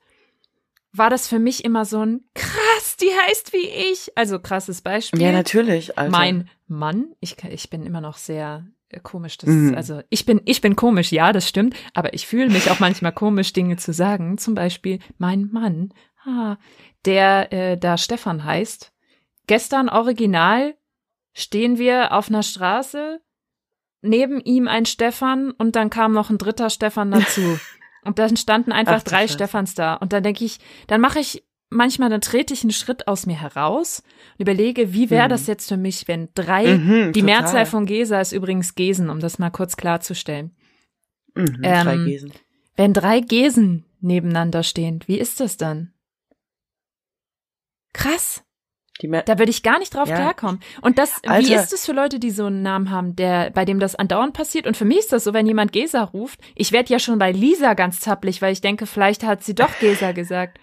Speaker 2: war das für mich immer so ein krass, die heißt wie ich. Also krasses Beispiel.
Speaker 3: Ja, natürlich, Alter.
Speaker 2: Mein Mann, ich, ich bin immer noch sehr äh, komisch. Das,
Speaker 3: Mhm.
Speaker 2: Also ich bin, ich bin komisch, ja, das stimmt. Aber ich fühle mich auch manchmal komisch, Dinge zu sagen. Zum Beispiel mein Mann, ah, der äh, da Stefan heißt. Gestern original stehen wir auf einer Straße, neben ihm ein Stefan und dann kam noch ein dritter Stefan dazu. und dann standen einfach
Speaker 3: Ach
Speaker 2: drei. Stefans da. Und dann denke ich, dann mache ich manchmal, dann trete ich einen Schritt aus mir heraus und überlege, wie wäre
Speaker 3: Mhm.
Speaker 2: das jetzt für mich, wenn drei,
Speaker 3: Mhm,
Speaker 2: die
Speaker 3: total.
Speaker 2: Mehrzahl von Gesa ist übrigens Gesen, um das mal kurz klarzustellen.
Speaker 3: Mhm,
Speaker 2: ähm,
Speaker 3: drei Gesen.
Speaker 2: Wenn drei Gesen nebeneinander stehend. Wie ist das dann? Krass. Da würde ich gar nicht drauf
Speaker 3: Ja.
Speaker 2: klarkommen. Und das, wie
Speaker 3: Alter.
Speaker 2: ist es für Leute, die so einen Namen haben, der, bei dem das andauernd passiert? Und für mich ist das so, wenn jemand Gesa ruft, ich werde ja schon bei Lisa ganz zappelig, weil ich denke, vielleicht hat sie doch Gesa gesagt.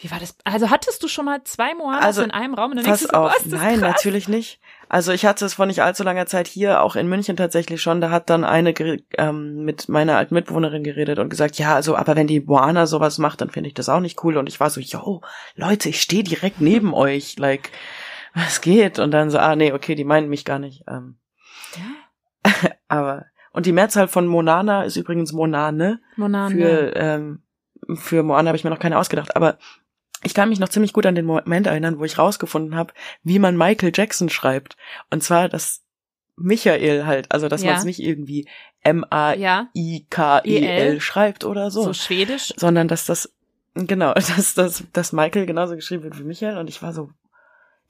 Speaker 2: Wie war das? Also hattest du schon mal zwei Moanas
Speaker 3: Also,
Speaker 2: in einem Raum und dann
Speaker 3: Pass
Speaker 2: du so,
Speaker 3: auf,
Speaker 2: boah,
Speaker 3: nein,
Speaker 2: krass.
Speaker 3: natürlich nicht. Also ich hatte es vor nicht allzu langer Zeit hier, auch in München tatsächlich schon. Da hat dann eine ähm, mit meiner alten Mitbewohnerin geredet und gesagt, ja, also, aber wenn die Moana sowas macht, dann finde ich das auch nicht cool. Und ich war so, yo, Leute, ich stehe direkt neben euch, like, was geht? Und dann so, ah, nee, okay, die meinen mich gar nicht. Ähm,
Speaker 2: Ja,
Speaker 3: aber und die Mehrzahl von Monana ist übrigens Monane.
Speaker 2: Monane.
Speaker 3: Für, ähm, für Moana habe ich mir noch keine ausgedacht, aber ich kann mich noch ziemlich gut an den Moment erinnern, wo ich rausgefunden habe, wie man Michael Jackson schreibt. Und zwar das Michael halt, also dass
Speaker 2: Ja.
Speaker 3: man es nicht irgendwie M-A-I-K-E-L
Speaker 2: ja,
Speaker 3: schreibt oder so,
Speaker 2: so schwedisch.
Speaker 3: sondern dass das, genau, dass, dass, dass Michael genauso geschrieben wird wie Michael und ich war so,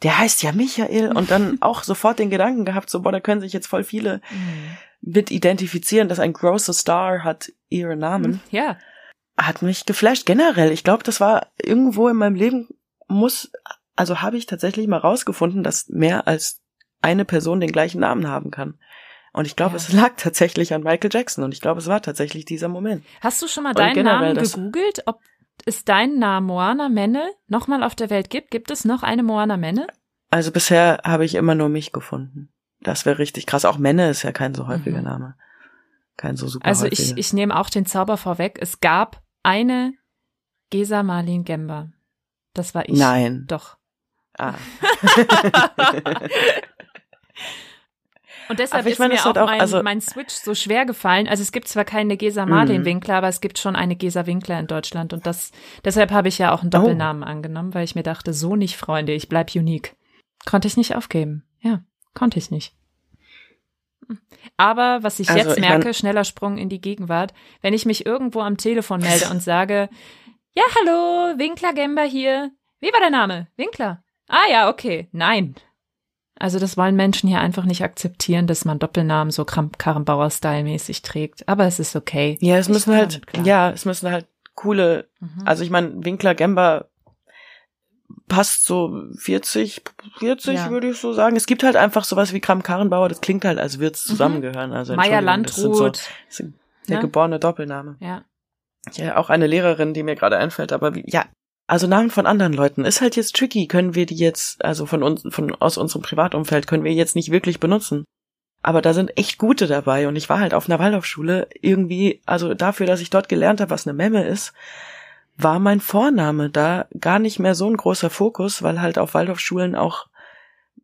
Speaker 3: der heißt ja Michael und dann auch sofort den Gedanken gehabt, so, boah, da können sich jetzt voll viele
Speaker 2: Mhm.
Speaker 3: mit identifizieren, dass ein großer Star hat ihren Namen
Speaker 2: Ja,
Speaker 3: hat mich geflasht generell. Ich glaube, das war irgendwo in meinem Leben muss, also habe ich tatsächlich mal rausgefunden, dass mehr als eine Person den gleichen Namen haben kann. Und ich glaube,
Speaker 2: Ja.
Speaker 3: es lag tatsächlich an Michael Jackson und ich glaube, es war tatsächlich dieser Moment.
Speaker 2: Hast du schon mal deinen Namen gegoogelt, ob es deinen Namen Moana Menne nochmal auf der Welt gibt? Gibt es noch eine Moana Menne?
Speaker 3: Also bisher habe ich immer nur mich gefunden. Das wäre richtig krass. Auch Menne ist ja kein so häufiger
Speaker 2: Mhm.
Speaker 3: Name. Kein so super
Speaker 2: Also
Speaker 3: häufiger.
Speaker 2: ich, ich nehme auch den Zauber vorweg. Es gab eine Gesa Marlin Gember. Das war ich.
Speaker 3: Nein.
Speaker 2: Doch.
Speaker 3: Ah.
Speaker 2: Und deshalb ist
Speaker 3: meine,
Speaker 2: mir auch,
Speaker 3: auch-
Speaker 2: mein,
Speaker 3: also-
Speaker 2: mein Switch so schwer gefallen. Also es gibt zwar keine Gesa Marlin
Speaker 3: Mhm.
Speaker 2: Winkler, aber es gibt schon eine Gesa Winkler in Deutschland. Und das, deshalb habe ich ja auch einen
Speaker 3: Oh.
Speaker 2: Doppelnamen angenommen, weil ich mir dachte, so nicht, Freunde, ich bleib unique. Konnte ich nicht aufgeben. Ja, konnte ich nicht. Aber was ich
Speaker 3: Also,
Speaker 2: jetzt merke, schneller Sprung in die Gegenwart, wenn ich mich irgendwo am Telefon melde und sage, ja, hallo, Winkler Gember hier. Wie war der Name? Winkler. Ah ja, okay. Nein. Also das wollen Menschen hier einfach nicht akzeptieren, dass man Doppelnamen so Karrenbauer-Style-mäßig trägt. Aber es ist okay.
Speaker 3: Ja, es
Speaker 2: Ich
Speaker 3: müssen halt, ja, es müssen halt coole,
Speaker 2: Mhm.
Speaker 3: also ich meine, Winkler Gember passt so 40, 40
Speaker 2: Ja.
Speaker 3: würde ich so sagen. Es gibt halt einfach sowas wie Kram Karrenbauer, das klingt halt, als würde es zusammengehören. Also
Speaker 2: Meier
Speaker 3: so,
Speaker 2: Landrut.
Speaker 3: sind der
Speaker 2: ne?
Speaker 3: geborene Doppelname.
Speaker 2: Ja.
Speaker 3: Ja, auch eine Lehrerin, die mir gerade einfällt, aber wie, ja, also Namen von anderen Leuten ist halt jetzt tricky, können wir die jetzt, also von uns, von, aus unserem Privatumfeld können wir jetzt nicht wirklich benutzen. Aber da sind echt gute dabei und ich war halt auf einer Waldorfschule irgendwie, also dafür, dass ich dort gelernt habe, was eine Memme ist, war mein Vorname da gar nicht mehr so ein großer Fokus, weil halt auf Waldorfschulen auch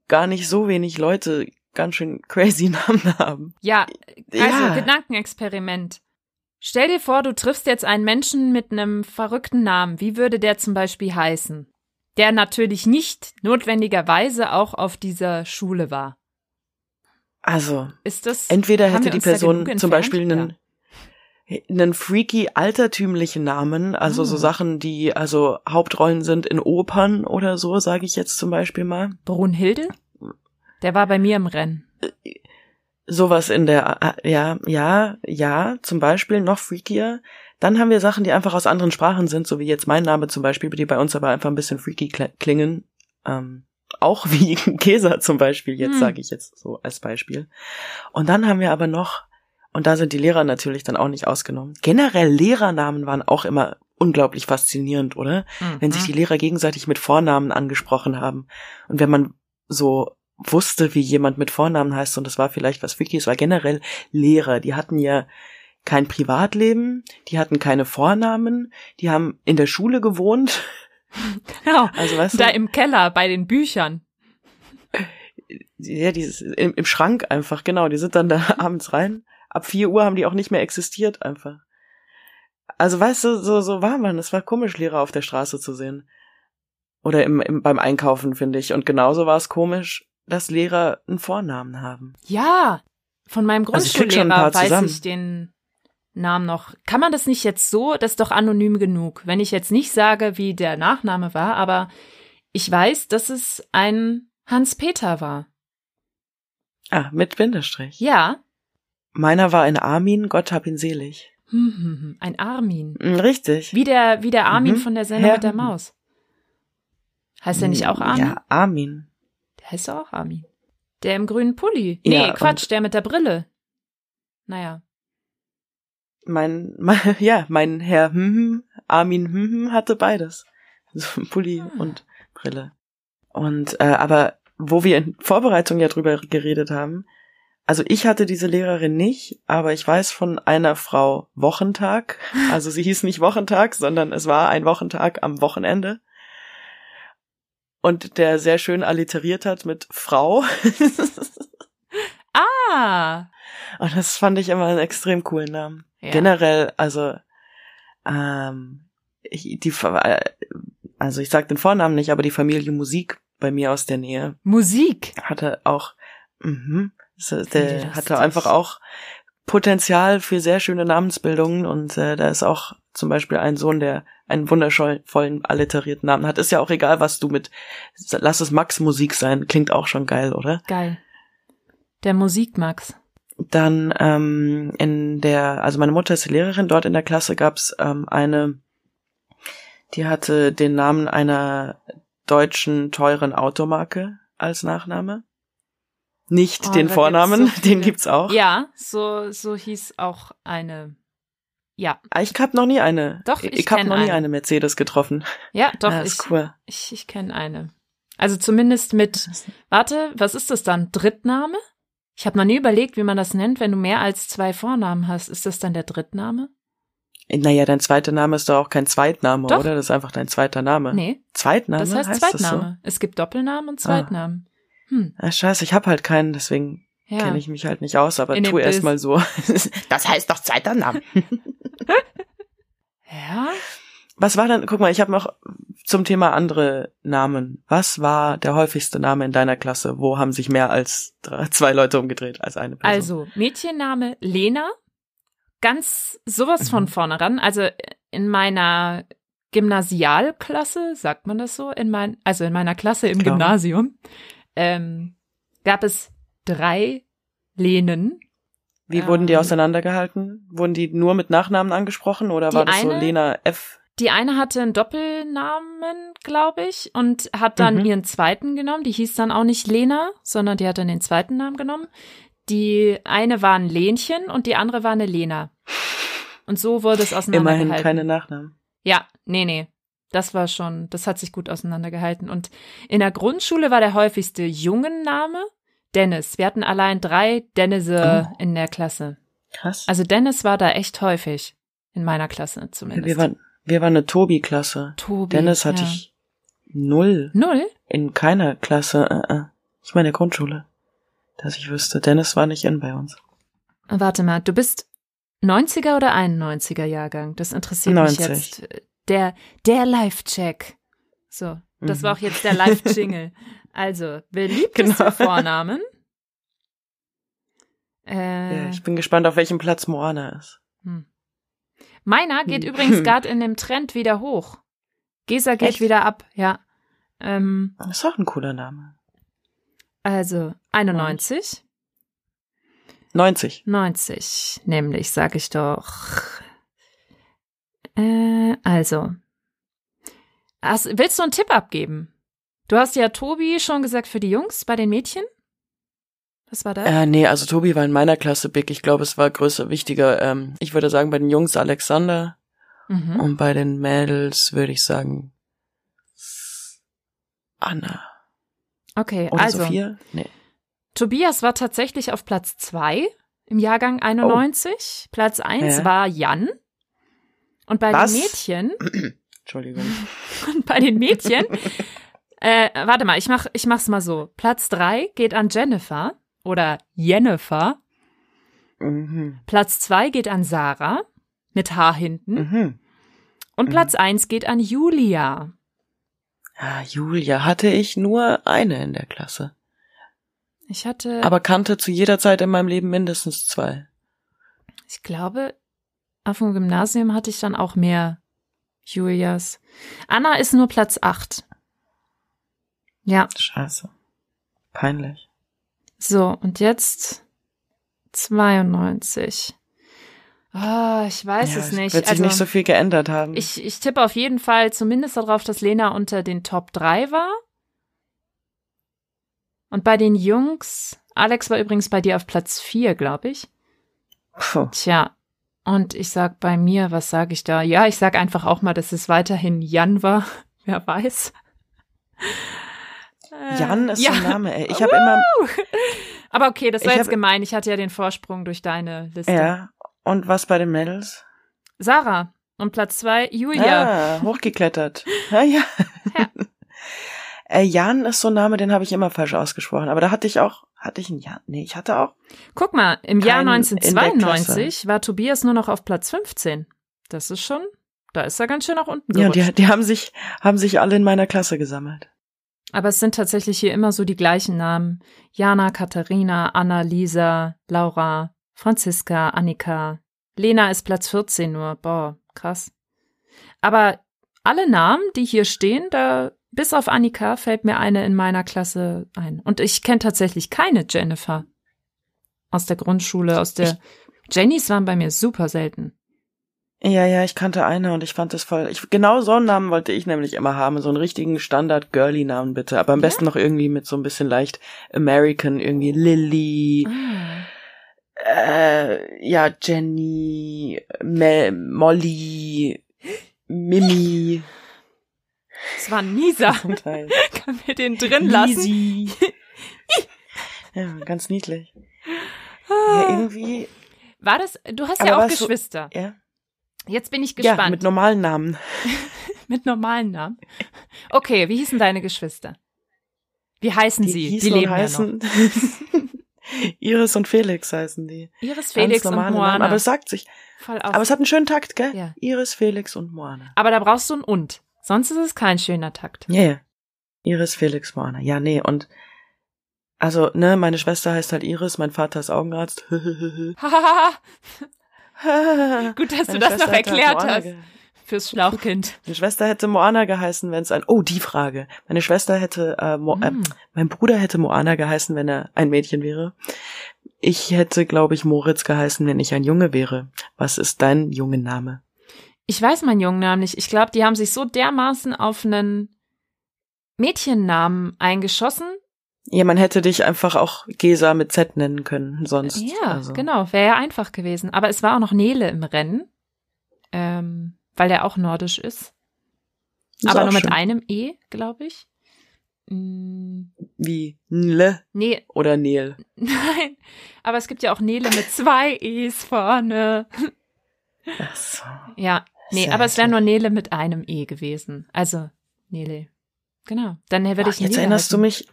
Speaker 3: gar nicht so wenig Leute ganz schön crazy Namen haben.
Speaker 2: Ja, also
Speaker 3: Ja.
Speaker 2: Gedankenexperiment. Stell dir vor, du triffst jetzt einen Menschen mit einem verrückten Namen. Wie würde der zum Beispiel heißen? Der natürlich nicht notwendigerweise auch auf dieser Schule war.
Speaker 3: Also,
Speaker 2: Ist das?
Speaker 3: Entweder hätte die Person zum? Beispiel einen, einen freaky altertümlichen Namen, also so
Speaker 2: Ah.
Speaker 3: Sachen, die also Hauptrollen sind in Opern oder so, sage ich jetzt zum Beispiel mal.
Speaker 2: Brunhilde? Der war bei mir im Rennen.
Speaker 3: Sowas in der, äh, ja, ja, ja, zum Beispiel noch freakier. Dann haben wir Sachen, die einfach aus anderen Sprachen sind, so wie jetzt mein Name zum Beispiel, die bei uns aber einfach ein bisschen freaky kl- klingen. Ähm, auch wie Kesa zum Beispiel, jetzt
Speaker 2: Hm.
Speaker 3: sage ich jetzt so als Beispiel. Und dann haben wir aber noch, und da sind die Lehrer natürlich dann auch nicht ausgenommen. Generell Lehrernamen waren auch immer unglaublich faszinierend, oder? Wenn sich die Lehrer gegenseitig mit Vornamen angesprochen haben. Und wenn man so wusste, wie jemand mit Vornamen heißt, und das war vielleicht was freaky, es war generell Lehrer, die hatten ja kein Privatleben, die hatten keine Vornamen, die haben in der Schule gewohnt.
Speaker 2: Genau.
Speaker 3: Also weißt
Speaker 2: Da
Speaker 3: du,
Speaker 2: im Keller bei den Büchern.
Speaker 3: ja, dieses, im, im Schrank einfach, genau, die sind dann da abends rein. Ab vier Uhr haben die auch nicht mehr existiert einfach. Also weißt du, so, so war man. Es war komisch, Lehrer auf der Straße zu sehen. Oder im, im, beim Einkaufen, finde ich. Und genauso war es komisch, dass Lehrer einen Vornamen haben.
Speaker 2: Ja, von meinem
Speaker 3: Also ich
Speaker 2: Grundschullehrer weiß
Speaker 3: zusammen.
Speaker 2: ich den Namen noch. Kann man das nicht jetzt so? Das ist doch anonym genug. Wenn ich jetzt nicht sage, wie der Nachname war, aber ich weiß, dass es ein Hans-Peter war.
Speaker 3: Ah, mit Bindestrich.
Speaker 2: Ja.
Speaker 3: Meiner war ein Armin, Gott hab ihn selig.
Speaker 2: Hm, hm, hm. Ein Armin.
Speaker 3: Richtig.
Speaker 2: Wie der, wie der Armin
Speaker 3: Mhm.
Speaker 2: von der Sendung
Speaker 3: Ja.
Speaker 2: mit der Maus. Heißt der nicht auch Armin?
Speaker 3: Ja, Armin.
Speaker 2: Der heißt auch Armin. Der im grünen Pulli. Nee,
Speaker 3: Ja,
Speaker 2: Quatsch, der mit der Brille. Naja.
Speaker 3: Mein, mein ja, mein Herr hm, hm, Armin hm, hm, hatte beides. So Pulli
Speaker 2: Ah.
Speaker 3: und Brille. Und äh, aber wo wir in Vorbereitung ja drüber geredet haben, also ich hatte diese Lehrerin nicht, aber ich weiß von einer Frau Wochentag. Also sie hieß nicht Wochentag, sondern es war ein Wochentag am Wochenende. Und der sehr schön alliteriert hat mit Frau.
Speaker 2: Ah!
Speaker 3: Und das fand ich immer einen extrem coolen Namen.
Speaker 2: Ja.
Speaker 3: Generell, also ähm, ich, die, äh, also ich sag den Vornamen nicht, aber die Familie Musik bei mir aus der Nähe
Speaker 2: Musik.
Speaker 3: hatte auch, mhm, der
Speaker 2: lustig.
Speaker 3: hatte einfach auch Potenzial für sehr schöne Namensbildungen und äh, da ist auch zum Beispiel ein Sohn, der einen wundervollen alliterierten Namen hat. Ist ja auch egal, was du mit, lass es Max Musik sein, klingt auch schon geil, oder?
Speaker 2: Geil. Der Musikmax.
Speaker 3: Dann ähm, in der, also meine Mutter ist Lehrerin, dort in der Klasse gab's ähm, eine, die hatte den Namen einer deutschen teuren Automarke als Nachname. Nicht
Speaker 2: Oh,
Speaker 3: den Vornamen,
Speaker 2: so
Speaker 3: den gibt's auch.
Speaker 2: Ja, so, so hieß auch eine. Ja,
Speaker 3: Ah, Ich habe noch nie eine.
Speaker 2: Doch, ich
Speaker 3: ich habe noch nie
Speaker 2: eine.
Speaker 3: eine Mercedes getroffen.
Speaker 2: ja, doch,
Speaker 3: ah,
Speaker 2: ich,
Speaker 3: ist cool.
Speaker 2: ich, ich kenne eine. Also zumindest mit, warte, was ist das dann? Drittname? Ich habe noch nie überlegt, wie man das nennt, wenn du mehr als zwei Vornamen hast. Ist das dann der Drittname?
Speaker 3: Naja, dein zweiter Name ist doch auch kein Zweitname,
Speaker 2: Doch.
Speaker 3: oder? Das ist einfach dein zweiter Name.
Speaker 2: Nee,
Speaker 3: Zweitname
Speaker 2: das heißt,
Speaker 3: heißt
Speaker 2: Zweitname. Es gibt Doppelnamen und Zweitnamen. Hm?
Speaker 3: Ah, scheiße, ich habe halt keinen, deswegen
Speaker 2: ja.
Speaker 3: kenne ich mich halt nicht aus, aber
Speaker 2: In
Speaker 3: tu erst mal so. Das heißt doch zweiter Name.
Speaker 2: Ja,
Speaker 3: Was war denn, guck mal, ich habe noch zum Thema andere Namen. Was war der häufigste Name in deiner Klasse? Wo haben sich mehr als drei, zwei Leute umgedreht als eine Person?
Speaker 2: also Mädchenname Lena. Ganz sowas von
Speaker 3: Mhm.
Speaker 2: vorne ran. Also in meiner Gymnasialklasse, sagt man das so, in mein, also in meiner Klasse im
Speaker 3: Klar.
Speaker 2: Gymnasium, ähm, gab es drei Lenen.
Speaker 3: Wie wurden die
Speaker 2: ähm,
Speaker 3: auseinandergehalten? Wurden die nur mit Nachnamen angesprochen oder war das so
Speaker 2: eine-
Speaker 3: Lena F?
Speaker 2: Die eine hatte einen Doppelnamen, glaube ich, und hat dann
Speaker 3: Mhm.
Speaker 2: ihren zweiten genommen. Die hieß dann auch nicht Lena, sondern die hat dann den zweiten Namen genommen. Die eine war ein Lenchen und die andere war eine Lena. Und so wurde es auseinandergehalten.
Speaker 3: Immerhin keine Nachnamen.
Speaker 2: Ja, nee, nee. Das war schon, das hat sich gut auseinandergehalten. Und in der Grundschule war der häufigste Jungenname Dennis. Wir hatten allein drei Dennisse
Speaker 3: Oh.
Speaker 2: in der Klasse.
Speaker 3: Krass.
Speaker 2: Also Dennis war da echt häufig. In meiner Klasse zumindest.
Speaker 3: wir waren, wir waren eine Tobi-Klasse.
Speaker 2: Tobi.
Speaker 3: Dennis hatte
Speaker 2: ja.
Speaker 3: ich null
Speaker 2: Null?
Speaker 3: in keiner Klasse. Äh, äh. Ich meine Grundschule. Dass ich wüsste, Dennis war nicht in bei uns.
Speaker 2: Warte mal, du bist 90er oder 91er Jahrgang? Das interessiert mich
Speaker 3: 90.
Speaker 2: jetzt. Der, der Live-Check. So, das
Speaker 3: Mhm.
Speaker 2: war auch jetzt der Live-Jingle. Also, beliebteste
Speaker 3: Genau.
Speaker 2: Vornamen. Äh,
Speaker 3: Ja, ich bin gespannt, auf welchem Platz Moana ist.
Speaker 2: hm. Meiner geht
Speaker 3: Hm.
Speaker 2: übrigens gerade in dem Trend wieder hoch. Gesa geht
Speaker 3: Echt?
Speaker 2: wieder ab, ja. Ähm,
Speaker 3: Das ist auch ein cooler Name.
Speaker 2: also 91,
Speaker 3: 90.
Speaker 2: 90, nämlich, sag ich doch. Äh, also. Hast, willst du einen Tipp abgeben? Du hast ja Tobi schon gesagt für die Jungs, bei den Mädchen? Was war das?
Speaker 3: Äh, nee, also Tobi war in meiner Klasse big. Ich glaube, es war größer, wichtiger. Ähm, ich würde sagen, bei den Jungs Alexander
Speaker 2: mhm.
Speaker 3: und bei den Mädels würde ich sagen Anna.
Speaker 2: Okay,
Speaker 3: Oder
Speaker 2: also.
Speaker 3: Sophia? Nee.
Speaker 2: Tobias war tatsächlich auf Platz zwei im Jahrgang 91. Platz eins
Speaker 3: Oh. Ja.
Speaker 2: war Jan. Und bei
Speaker 3: Was?
Speaker 2: den Mädchen,
Speaker 3: Entschuldigung.
Speaker 2: und bei den Mädchen, äh, warte mal, ich mach, ich mach's mal so. Platz drei geht an Jennifer oder Jennifer.
Speaker 3: Mhm.
Speaker 2: Platz zwei geht an Sarah mit H hinten.
Speaker 3: Mhm.
Speaker 2: Und
Speaker 3: Mhm.
Speaker 2: Platz eins geht an Julia.
Speaker 3: Ah, Julia hatte ich nur eine in der Klasse.
Speaker 2: Ich hatte,
Speaker 3: Aber kannte zu jeder Zeit in meinem Leben mindestens zwei.
Speaker 2: ich glaube, auf dem Gymnasium hatte ich dann auch mehr Julias. Anna ist nur Platz acht. Ja,
Speaker 3: Scheiße. Peinlich.
Speaker 2: so, und jetzt 92. Oh, ich weiß
Speaker 3: ja,
Speaker 2: es nicht.
Speaker 3: Wird sich
Speaker 2: also,
Speaker 3: nicht so viel geändert haben.
Speaker 2: Ich, ich tippe auf jeden Fall zumindest darauf, dass Lena unter den Top 3 war. Und bei den Jungs, Alex war übrigens bei dir auf Platz 4, glaube ich.
Speaker 3: Puh.
Speaker 2: Tja, und ich sag bei mir, was sage ich da? Ja, ich sag einfach auch mal, dass es weiterhin Jan war. Wer weiß.
Speaker 3: Jan ist
Speaker 2: ja.
Speaker 3: ein Name, ey. Ich habe immer.
Speaker 2: Aber okay, das war jetzt
Speaker 3: hab-
Speaker 2: gemein. Ich hatte ja den Vorsprung durch deine Liste.
Speaker 3: Ja. Und was bei den Mädels?
Speaker 2: Sarah. Und Platz zwei, Julia.
Speaker 3: Ah, hochgeklettert. Ah, ja.
Speaker 2: Ja.
Speaker 3: äh, Jan ist so ein Name, den habe ich immer falsch ausgesprochen. Aber da hatte ich auch, hatte ich einen Jan? Nee, ich hatte auch.
Speaker 2: Guck mal, im Jahr
Speaker 3: Kein in der
Speaker 2: 1992 war Tobias nur noch auf Platz 15. Das ist schon, da ist er ganz schön nach unten
Speaker 3: Ja,
Speaker 2: gerutscht.
Speaker 3: die, die haben sich, haben sich alle in meiner Klasse gesammelt.
Speaker 2: Aber es sind tatsächlich hier immer so die gleichen Namen. Jana, Katharina, Anna, Lisa, Laura, Franziska, Annika. Lena ist Platz 14 nur. Boah, krass. Aber alle Namen, die hier stehen, da bis auf Annika fällt mir eine in meiner Klasse ein. Und ich kenne tatsächlich keine Jennifer. Aus der Grundschule, aus der Jennys waren bei mir super selten.
Speaker 3: Ja, ja, ich kannte eine und ich fand das voll. Ich, genau so einen Namen wollte ich nämlich immer haben. So einen richtigen Standard-Girly-Namen bitte. Aber am
Speaker 2: Ja?
Speaker 3: besten noch irgendwie mit so ein bisschen leicht American, irgendwie Lily,
Speaker 2: Ah.
Speaker 3: äh, ja, Jenny, Mel, Molly, Mimi.
Speaker 2: Das war ein Nisa.
Speaker 3: Zum Teil.
Speaker 2: Können wir den drin lassen?
Speaker 3: Ja, ganz niedlich.
Speaker 2: Ah.
Speaker 3: Ja, irgendwie,
Speaker 2: War das, du hast ja auch Geschwister.
Speaker 3: ja.
Speaker 2: Jetzt bin ich gespannt.
Speaker 3: Ja, mit normalen Namen.
Speaker 2: Mit normalen Namen. Okay, wie hießen deine Geschwister? Wie heißen
Speaker 3: Die
Speaker 2: sie? die leben
Speaker 3: heißen. Iris und Felix heißen die.
Speaker 2: ja noch. Iris, Felix und Moana.
Speaker 3: Namen. Aber es sagt sich.
Speaker 2: Voll auf.
Speaker 3: Aber es hat einen schönen Takt, gell?
Speaker 2: Ja.
Speaker 3: Iris, Felix und Moana.
Speaker 2: Aber da brauchst du ein Und. Sonst ist es kein schöner Takt.
Speaker 3: Ja, ja. Iris, Felix, Moana. Ja, nee, und also, ne, meine Schwester heißt halt Iris, mein Vater ist Augenarzt.
Speaker 2: Hahaha. Gut, dass du
Speaker 3: Meine
Speaker 2: das
Speaker 3: Schwester
Speaker 2: noch
Speaker 3: halt
Speaker 2: erklärt hast. Fürs Schlauchkind.
Speaker 3: Meine Schwester hätte Moana geheißen, wenn es ein. Oh, die Frage. Meine Schwester hätte, äh, Mo äh,
Speaker 2: Mm.
Speaker 3: mein Bruder hätte Moana geheißen, wenn er ein Mädchen wäre. Ich hätte, glaube ich, Moritz geheißen, wenn ich ein Junge wäre. Was ist dein Jungenname?
Speaker 2: Ich weiß meinen Jungen nicht. Ich glaube, die haben sich so dermaßen auf einen Mädchennamen eingeschossen.
Speaker 3: Ja, man hätte dich einfach auch Gesa mit Z nennen können, sonst.
Speaker 2: Ja,
Speaker 3: also.
Speaker 2: genau. Wäre ja einfach gewesen. Aber es war auch noch Nele im Rennen. Ähm, weil der auch nordisch ist.
Speaker 3: Ist
Speaker 2: aber nur mit
Speaker 3: schön.
Speaker 2: einem E, glaube ich. Mm,
Speaker 3: Wie Nle
Speaker 2: nee,
Speaker 3: oder Nel.
Speaker 2: nein. Aber es gibt ja auch Nele mit zwei E's vorne.
Speaker 3: Ach so.
Speaker 2: Ja, nee, aber es wäre nur Nele mit einem E gewesen. Also, Nele. Genau. Dann würde
Speaker 3: Boah,
Speaker 2: ich
Speaker 3: jetzt
Speaker 2: Nele
Speaker 3: erinnerst du
Speaker 2: heißen.
Speaker 3: mich,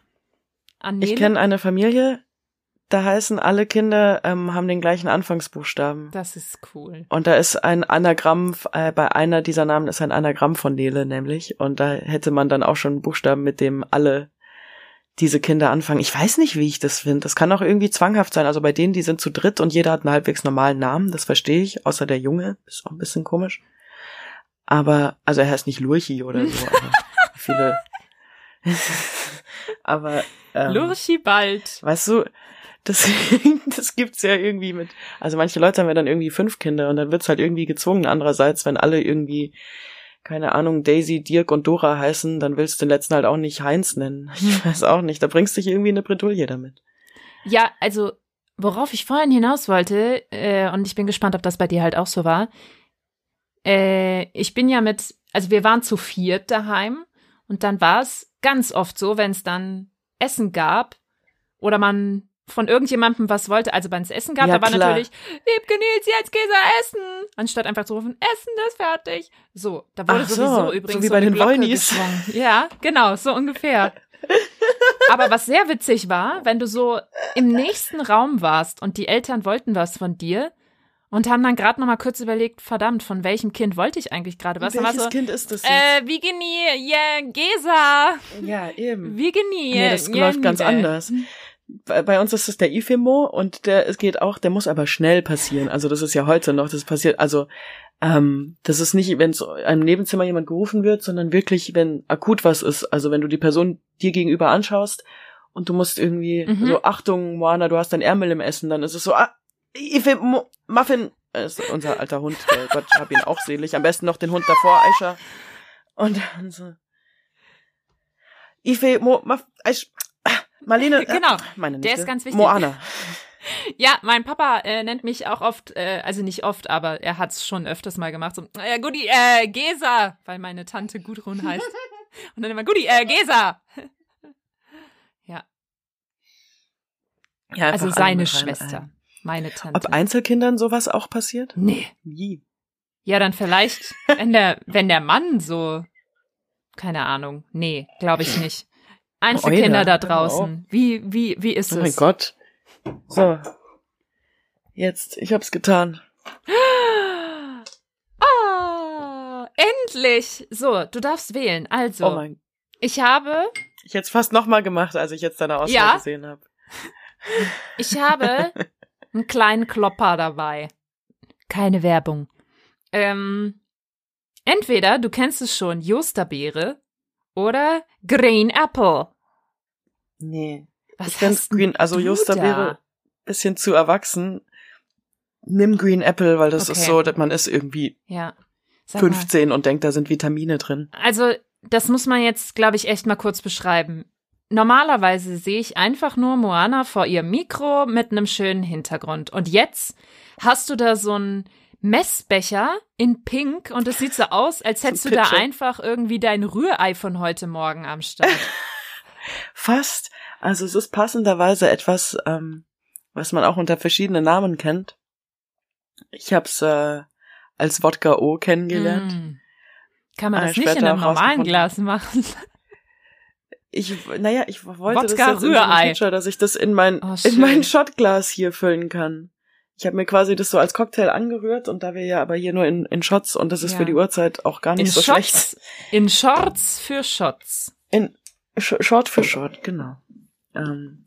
Speaker 2: an Nele.
Speaker 3: ich kenne eine Familie, da heißen alle Kinder, ähm, haben den gleichen Anfangsbuchstaben.
Speaker 2: Das ist cool.
Speaker 3: Und da ist ein Anagramm, äh, bei einer dieser Namen ist ein Anagramm von Nele nämlich. Und da hätte man dann auch schon einen Buchstaben, mit dem alle diese Kinder anfangen. Ich weiß nicht, wie ich das finde. Das kann auch irgendwie zwanghaft sein. Also bei denen, die sind zu dritt und jeder hat einen halbwegs normalen Namen, das verstehe ich, außer der Junge. Ist auch ein bisschen komisch. Aber, also er heißt nicht Lurchi oder so, aber viele. aber ähm,
Speaker 2: Lurchi bald.
Speaker 3: Weißt du, das, das gibt's ja irgendwie mit, also manche Leute haben ja dann irgendwie fünf Kinder und dann wird's halt irgendwie gezwungen. Andererseits, wenn alle irgendwie, keine Ahnung, Daisy, Dirk und Dora heißen, dann willst du den letzten halt auch nicht Heinz nennen. Ich weiß auch nicht. Da bringst du dich irgendwie in eine Bredouille damit.
Speaker 2: Ja, also, worauf ich vorhin hinaus wollte, äh, und ich bin gespannt, ob das bei dir halt auch so war. Äh, ich bin ja mit, also wir waren zu viert daheim und dann war es ganz oft so, wenn es dann Essen gab oder man von irgendjemandem was wollte, also wenn es Essen gab,
Speaker 3: Ja,
Speaker 2: da war
Speaker 3: klar.
Speaker 2: natürlich, liebke Nils, jetzt Käse essen, anstatt einfach zu rufen, Essen ist fertig. So, da wurde
Speaker 3: Ach so,
Speaker 2: sowieso
Speaker 3: so
Speaker 2: übrigens
Speaker 3: wie
Speaker 2: so
Speaker 3: bei
Speaker 2: eine
Speaker 3: den
Speaker 2: geschwungen. Ja, genau, so ungefähr. Aber was sehr witzig war, wenn du so im nächsten Raum warst und die Eltern wollten was von dir und haben dann gerade noch mal kurz überlegt, verdammt, von welchem Kind wollte ich eigentlich gerade was?
Speaker 3: Welches
Speaker 2: so,
Speaker 3: Kind ist das jetzt?
Speaker 2: äh, Vigini, yeah, Gesa,
Speaker 3: ja, eben.
Speaker 2: Vigini,
Speaker 3: Nee, das
Speaker 2: yeah,
Speaker 3: läuft ganz anders. Bei, bei uns ist es der IFEMO und der, es geht auch, der muss aber schnell passieren. Also das ist ja heute noch, das passiert, also ähm, das ist nicht, wenn es einem Nebenzimmer jemand gerufen wird, sondern wirklich, wenn akut was ist. Also wenn du die Person dir gegenüber anschaust und du musst irgendwie
Speaker 2: Mhm.
Speaker 3: so, Achtung, Moana, du hast dein Ärmel im Essen, dann ist es so, ah, Ife Mo Muffin ist unser alter Hund, der Gott hab ihn auch selig. Am besten noch den Hund davor, Aisha. Und dann so. Ife Mo Muff, Aish, Marlene.
Speaker 2: Genau,
Speaker 3: meine
Speaker 2: der
Speaker 3: Nichte.
Speaker 2: ist ganz wichtig.
Speaker 3: Moana.
Speaker 2: Ja, mein Papa äh, nennt mich auch oft, äh, also nicht oft, aber er hat's schon öfters mal gemacht. So, äh, Gudi, äh, Gesa, weil meine Tante Gudrun heißt. Und dann immer, Gudi, äh, Gesa. ja,
Speaker 3: Ja,
Speaker 2: also seine Schwester,
Speaker 3: ein.
Speaker 2: Meine Tante.
Speaker 3: Ob Einzelkindern sowas auch passiert?
Speaker 2: nee.
Speaker 3: Wie?
Speaker 2: Ja, dann vielleicht, wenn der, wenn der Mann so, keine Ahnung, nee, glaube ich nicht. Einzelkinder
Speaker 3: Euler,
Speaker 2: da draußen, wie, wie, wie ist
Speaker 3: Oh mein
Speaker 2: es?
Speaker 3: Gott. So. Jetzt, ich hab's getan.
Speaker 2: Ah, endlich! So, du darfst wählen. Also,
Speaker 3: Oh mein.
Speaker 2: ich habe,
Speaker 3: Ich hätte es fast nochmal gemacht, als ich jetzt deine Auswahl
Speaker 2: Ja?
Speaker 3: gesehen habe.
Speaker 2: ich habe einen kleinen Klopper dabei. Keine Werbung. Ähm, entweder du kennst es schon, Josterbeere oder Green Apple.
Speaker 3: Nee.
Speaker 2: Was
Speaker 3: ich finde
Speaker 2: hast
Speaker 3: Green, also
Speaker 2: du
Speaker 3: Josterbeere bisschen zu erwachsen. Nimm Green Apple, weil das ist
Speaker 2: Okay.
Speaker 3: so, dass man ist irgendwie?
Speaker 2: Ja. Sag mal.
Speaker 3: 15 und denkt, da sind Vitamine drin.
Speaker 2: Also, das muss man jetzt, glaube ich, echt mal kurz beschreiben. Normalerweise sehe ich einfach nur Moana vor ihrem Mikro mit einem schönen Hintergrund. Und jetzt hast du da so einen Messbecher in Pink und es sieht so aus, als hättest du da einfach irgendwie dein Rührei von heute Morgen am Start.
Speaker 3: Fast. Also es ist passenderweise etwas, ähm, was man auch unter verschiedenen Namen kennt. Ich hab's äh, als Wodka O kennengelernt.
Speaker 2: Mm. Kann man
Speaker 3: Ah,
Speaker 2: das nicht in einem normalen. Glas machen?
Speaker 3: Ich, naja, ich wollte das
Speaker 2: Wodka
Speaker 3: jetzt in so. Pitcher, dass ich das in mein,
Speaker 2: Oh,
Speaker 3: in mein Shotglas hier füllen kann. Ich habe mir quasi das so als Cocktail angerührt und da wir ja aber hier nur in, in Shots und das ist
Speaker 2: Ja.
Speaker 3: für die Uhrzeit auch gar nicht
Speaker 2: In
Speaker 3: so schlecht.
Speaker 2: Shots. In Shorts für Shots.
Speaker 3: In Sh Short für Short, genau. Ähm,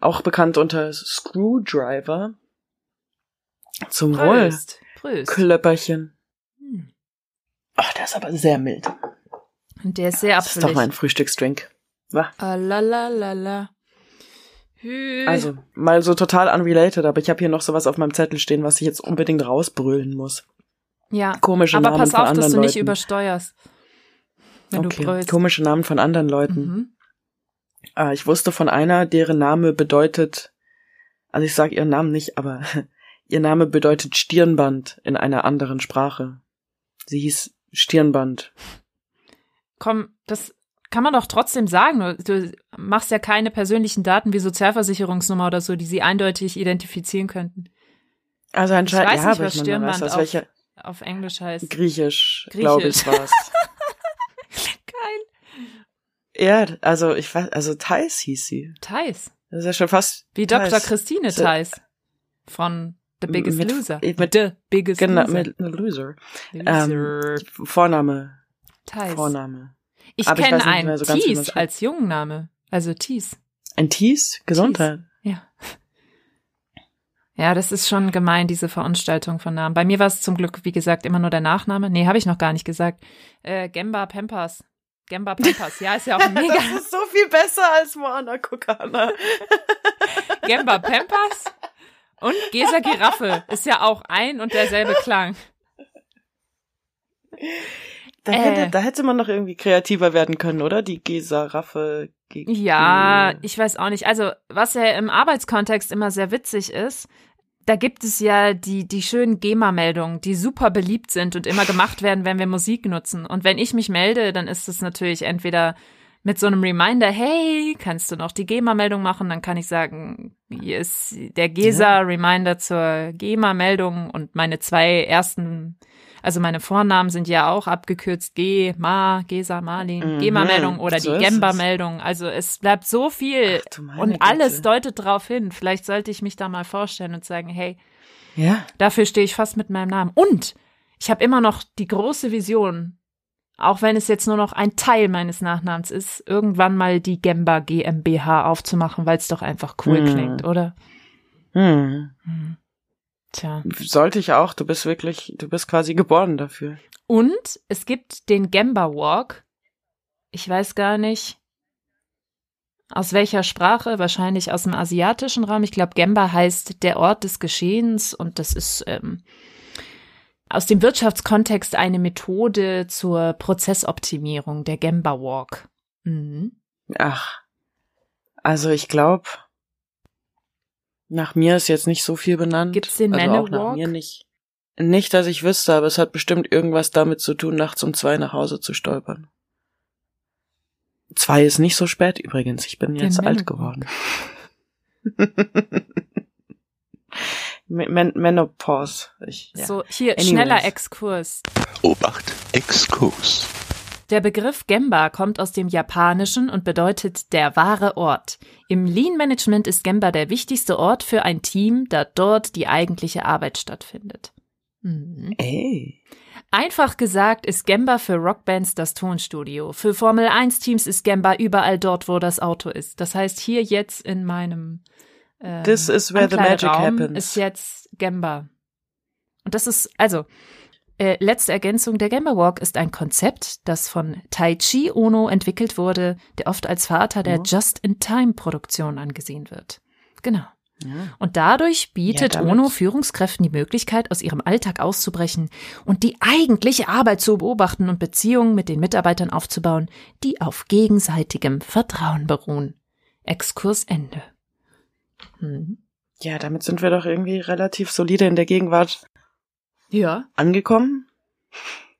Speaker 3: auch bekannt unter Screwdriver. Zum Wohl,
Speaker 2: Pröst. Pröst.
Speaker 3: Klöpperchen.
Speaker 2: Hm.
Speaker 3: Ach, der ist aber sehr mild.
Speaker 2: Und der ist sehr
Speaker 3: Das ist doch mein Frühstücksdrink.
Speaker 2: Ah, la, la, la, la. Hü.
Speaker 3: Also, mal so total unrelated, aber ich habe hier noch sowas auf meinem Zettel stehen, was ich jetzt unbedingt rausbrüllen muss.
Speaker 2: ja.
Speaker 3: Komische
Speaker 2: Aber
Speaker 3: Namen
Speaker 2: pass
Speaker 3: von
Speaker 2: auf, dass
Speaker 3: anderen
Speaker 2: du nicht
Speaker 3: Leuten.
Speaker 2: übersteuerst. Wenn
Speaker 3: okay.
Speaker 2: du brüllst.
Speaker 3: Komische Namen von anderen Leuten.
Speaker 2: Mhm.
Speaker 3: Ah, ich wusste von einer, deren Name bedeutet, also ich sage ihren Namen nicht, aber ihr Name bedeutet Stirnband in einer anderen Sprache. Sie hieß Stirnband.
Speaker 2: Komm, das kann man doch trotzdem sagen. Du, machst ja keine persönlichen Daten wie Sozialversicherungsnummer oder so, die sie eindeutig identifizieren könnten.
Speaker 3: Also
Speaker 2: Ich
Speaker 3: anscheinend,
Speaker 2: weiß
Speaker 3: ja,
Speaker 2: nicht, was
Speaker 3: ich weiß,
Speaker 2: Stirnband
Speaker 3: aus
Speaker 2: auf, auf Englisch heißt.
Speaker 3: Griechisch,
Speaker 2: Griechisch.
Speaker 3: glaube ich, war's.
Speaker 2: Geil.
Speaker 3: ja, also ich weiß, also Thais hieß sie.
Speaker 2: Thais.
Speaker 3: Das ist ja schon fast
Speaker 2: Wie Dr.
Speaker 3: Thais.
Speaker 2: Christine
Speaker 3: So-
Speaker 2: Thais. Von The Biggest
Speaker 3: Mit-
Speaker 2: Loser.
Speaker 3: mit-
Speaker 2: The Biggest
Speaker 3: genau,
Speaker 2: Loser.
Speaker 3: mit Loser.
Speaker 2: Loser.
Speaker 3: Ähm, Vorname,
Speaker 2: Thais.
Speaker 3: Vorname.
Speaker 2: Ich
Speaker 3: aber
Speaker 2: kenne einen
Speaker 3: so
Speaker 2: Thies als Jungenname. Also Thies.
Speaker 3: Ein Thies? Gesundheit.
Speaker 2: Ja. Ja, das ist schon gemein, diese Verunstaltung von Namen. Bei mir war es zum Glück, wie gesagt, immer nur der Nachname. Nee, habe ich noch gar nicht gesagt. Äh, Gemba Pempas. Gemba Pempas. Ja, ist ja auch mega.
Speaker 3: Das ist so viel besser als Moana Kokana.
Speaker 2: Gemba Pempas und Gesa Giraffe. Ist ja auch ein und derselbe Klang.
Speaker 3: Da,
Speaker 2: Äh.
Speaker 3: hätte, da hätte man noch irgendwie kreativer werden können, oder? Die Gesa-Raffe. Ge-
Speaker 2: Ja, ich weiß auch nicht. Also, was ja im Arbeitskontext immer sehr witzig ist, da gibt es ja die, die schönen GEMA-Meldungen, die super beliebt sind und immer gemacht werden, wenn wir Musik nutzen. Und wenn ich mich melde, dann ist es natürlich entweder mit so einem Reminder, hey, kannst du noch die GEMA-Meldung machen? Dann kann ich sagen, hier ist der GESA-Reminder zur GEMA-Meldung und meine zwei ersten, also meine Vornamen sind ja auch abgekürzt G, Ma, GESA, Marlin,
Speaker 3: Mhm,
Speaker 2: GEMA-Meldung oder
Speaker 3: so
Speaker 2: die. Gemba-Meldung. Also es bleibt so viel
Speaker 3: Ach
Speaker 2: und
Speaker 3: Güte.
Speaker 2: alles deutet darauf hin. Vielleicht sollte ich mich da mal vorstellen und sagen, hey,
Speaker 3: Ja.
Speaker 2: dafür stehe ich fast mit meinem Namen. Und ich habe immer noch die große Vision, auch wenn es jetzt nur noch ein Teil meines Nachnamens ist, irgendwann mal die Gemba GmbH aufzumachen, weil es doch einfach cool
Speaker 3: Hm.
Speaker 2: klingt, oder?
Speaker 3: Hm.
Speaker 2: Hm. Tja.
Speaker 3: Sollte ich auch. Du bist wirklich, du bist quasi geboren dafür.
Speaker 2: Und es gibt den Gemba Walk. Ich weiß gar nicht. Aus welcher Sprache? Wahrscheinlich aus dem asiatischen Raum. Ich glaube, Gemba heißt der Ort des Geschehens und das ist ähm, aus dem Wirtschaftskontext eine Methode zur Prozessoptimierung, der Gemba Walk. Mhm.
Speaker 3: Ach, also ich glaube, nach mir ist jetzt nicht so viel benannt.
Speaker 2: Gibt's den
Speaker 3: also
Speaker 2: Manowalk?
Speaker 3: auch nach mir nicht. Nicht, dass ich wüsste, aber es hat bestimmt irgendwas damit zu tun, nachts um zwei nach Hause zu stolpern. Zwei ist nicht so spät übrigens. Ich bin
Speaker 2: Den
Speaker 3: jetzt alt
Speaker 2: Manowalk.
Speaker 3: geworden. Men Menopause. Ich, ja.
Speaker 2: So, hier,
Speaker 3: Anyways.
Speaker 2: schneller Exkurs.
Speaker 1: Obacht, Exkurs.
Speaker 2: Der Begriff Gemba kommt aus dem Japanischen und bedeutet der wahre Ort. Im Lean Management ist Gemba der wichtigste Ort für ein Team, da dort die eigentliche Arbeit stattfindet. Mhm.
Speaker 3: Ey.
Speaker 2: Einfach gesagt ist Gemba für Rockbands das Tonstudio. Für Formel 1 Teams ist Gemba überall dort, wo das Auto ist. Das heißt, hier jetzt in meinem ähm,
Speaker 3: This is where the magic happens.
Speaker 2: ist jetzt Gemba. Und das ist, also, äh, letzte Ergänzung, der Gemba Walk ist ein Konzept, das von Taichi Ono entwickelt wurde, der oft als Vater der. Just-in-Time-Produktion angesehen wird. Genau.
Speaker 3: Ja.
Speaker 2: Und dadurch bietet
Speaker 3: Ja,
Speaker 2: Ono Führungskräften die Möglichkeit, aus ihrem Alltag auszubrechen und die eigentliche Arbeit zu beobachten und Beziehungen mit den Mitarbeitern aufzubauen, die auf gegenseitigem Vertrauen beruhen. Exkurs Ende. Hm.
Speaker 3: ja, damit sind wir doch irgendwie relativ solide in der Gegenwart
Speaker 2: Ja,
Speaker 3: angekommen.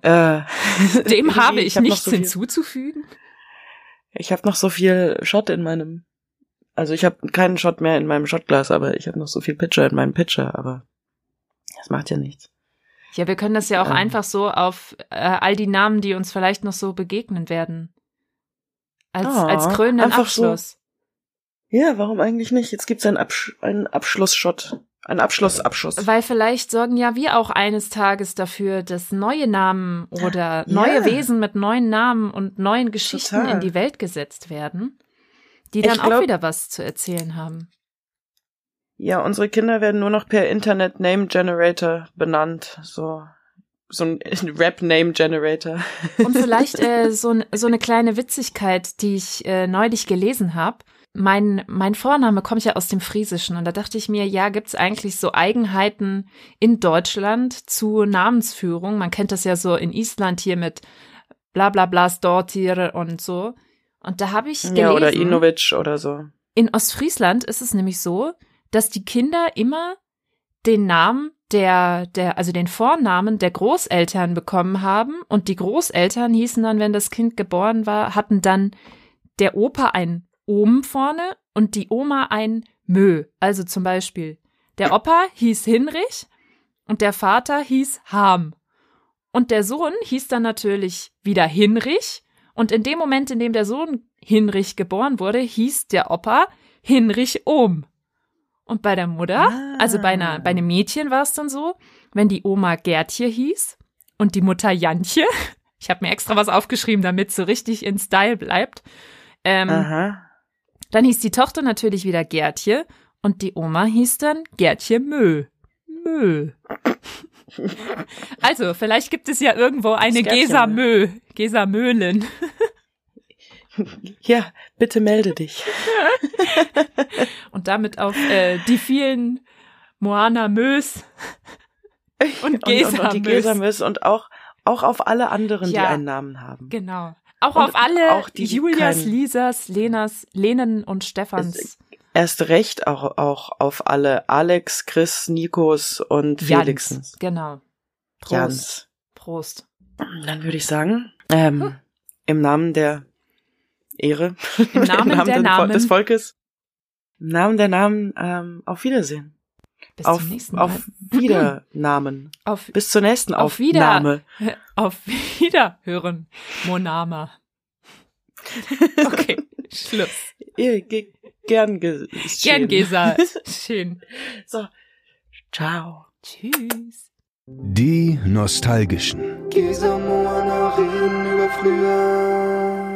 Speaker 3: Äh,
Speaker 2: dem habe ich
Speaker 3: hab noch
Speaker 2: nichts
Speaker 3: so
Speaker 2: hinzuzufügen.
Speaker 3: Ich habe noch so viel Shot in meinem. Also ich habe keinen Shot mehr in meinem Shotglas, aber ich habe noch so viel Pitcher in meinem Pitcher, aber das macht ja nichts.
Speaker 2: Ja, wir können das ja auch
Speaker 3: Ähm.
Speaker 2: einfach so auf äh, all die Namen, die uns vielleicht noch so begegnen werden. Als,
Speaker 3: Ah,
Speaker 2: als krönenden
Speaker 3: einfach so.
Speaker 2: Abschluss.
Speaker 3: Ja, warum eigentlich nicht? Jetzt gibt's einen, Absch einen Abschlussshot. Einen Abschlussabschuss.
Speaker 2: Weil vielleicht sorgen ja wir auch eines Tages dafür, dass neue Namen oder neue Wesen mit neuen Namen und neuen Geschichten
Speaker 3: Total.
Speaker 2: in die Welt gesetzt werden, die dann auch
Speaker 3: glaub-
Speaker 2: wieder was zu erzählen haben.
Speaker 3: Ja, unsere Kinder werden nur noch per Internet Name Generator benannt. So, so ein Rap Name Generator.
Speaker 2: Und vielleicht äh, so, so eine kleine Witzigkeit, die ich äh, neulich gelesen habe. Mein, mein Vorname kommt ja aus dem Friesischen und da dachte ich mir, ja, gibt's eigentlich so Eigenheiten in Deutschland zu Namensführung? Man kennt das ja so in Island hier mit bla bla bla Stortiere und so. Und da habe ich gelesen,
Speaker 3: Ja, oder Inovic oder so.
Speaker 2: in Ostfriesland ist es nämlich so, dass die Kinder immer den Namen der, der, also den Vornamen der Großeltern bekommen haben und die Großeltern hießen dann, wenn das Kind geboren war, hatten dann der Opa ein Ohm vorne und die Oma ein Mö. Also zum Beispiel, der Opa hieß Hinrich und der Vater hieß Ham. Und der Sohn hieß dann natürlich wieder Hinrich. Und in dem Moment, in dem der Sohn Hinrich geboren wurde, hieß der Opa Hinrich Ohm. Und bei der Mutter,
Speaker 3: Ah.
Speaker 2: also bei, einer, bei einem Mädchen war es dann so, wenn die Oma Gertje hieß und die Mutter Jantje, ich habe mir extra was aufgeschrieben, damit so richtig in Style bleibt, ähm,
Speaker 3: Aha.
Speaker 2: Dann hieß die Tochter natürlich wieder Gertje und die Oma hieß dann Gertje Mö. Mö. Also, vielleicht gibt es ja irgendwo eine Gesa
Speaker 3: Mö.
Speaker 2: Gesa Möhlen.
Speaker 3: Ja, bitte melde dich.
Speaker 2: Und damit auf äh, die vielen Moana Mös und Gesa
Speaker 3: und, und die
Speaker 2: Mös.
Speaker 3: Gesamös und auch, auch auf alle anderen,
Speaker 2: Ja.
Speaker 3: die einen Namen haben.
Speaker 2: Genau. Auch
Speaker 3: Und
Speaker 2: auf alle
Speaker 3: auch die, die
Speaker 2: Julias,
Speaker 3: keinen-
Speaker 2: Lisas, Lenas, Lenen und Stefans.
Speaker 3: Erst recht auch, auch auf alle Alex, Chris, Nikos und Felixens.
Speaker 2: Jans. Genau. Prost.
Speaker 3: Jans.
Speaker 2: Prost.
Speaker 3: Dann würde ich sagen, ähm, im Namen der Ehre,
Speaker 2: Im Namen der
Speaker 3: den-
Speaker 2: Namen.
Speaker 3: des Volkes, im Namen der Namen, ähm, auf Wiedersehen.
Speaker 2: Bis
Speaker 3: auf,
Speaker 2: zum nächsten Mal.
Speaker 3: auf Wiedernamen.
Speaker 2: auf,
Speaker 3: Bis zur nächsten
Speaker 2: Auf Wieder-
Speaker 3: Aufnahme.
Speaker 2: auf Wiederhören, Monama. Okay, Schluss.
Speaker 3: Ihr, ge gern ge
Speaker 2: Gern gesagt. Schön.
Speaker 3: So. Ciao.
Speaker 2: Tschüss.
Speaker 1: Die Nostalgischen.
Speaker 4: Gesa Moana reden über früher.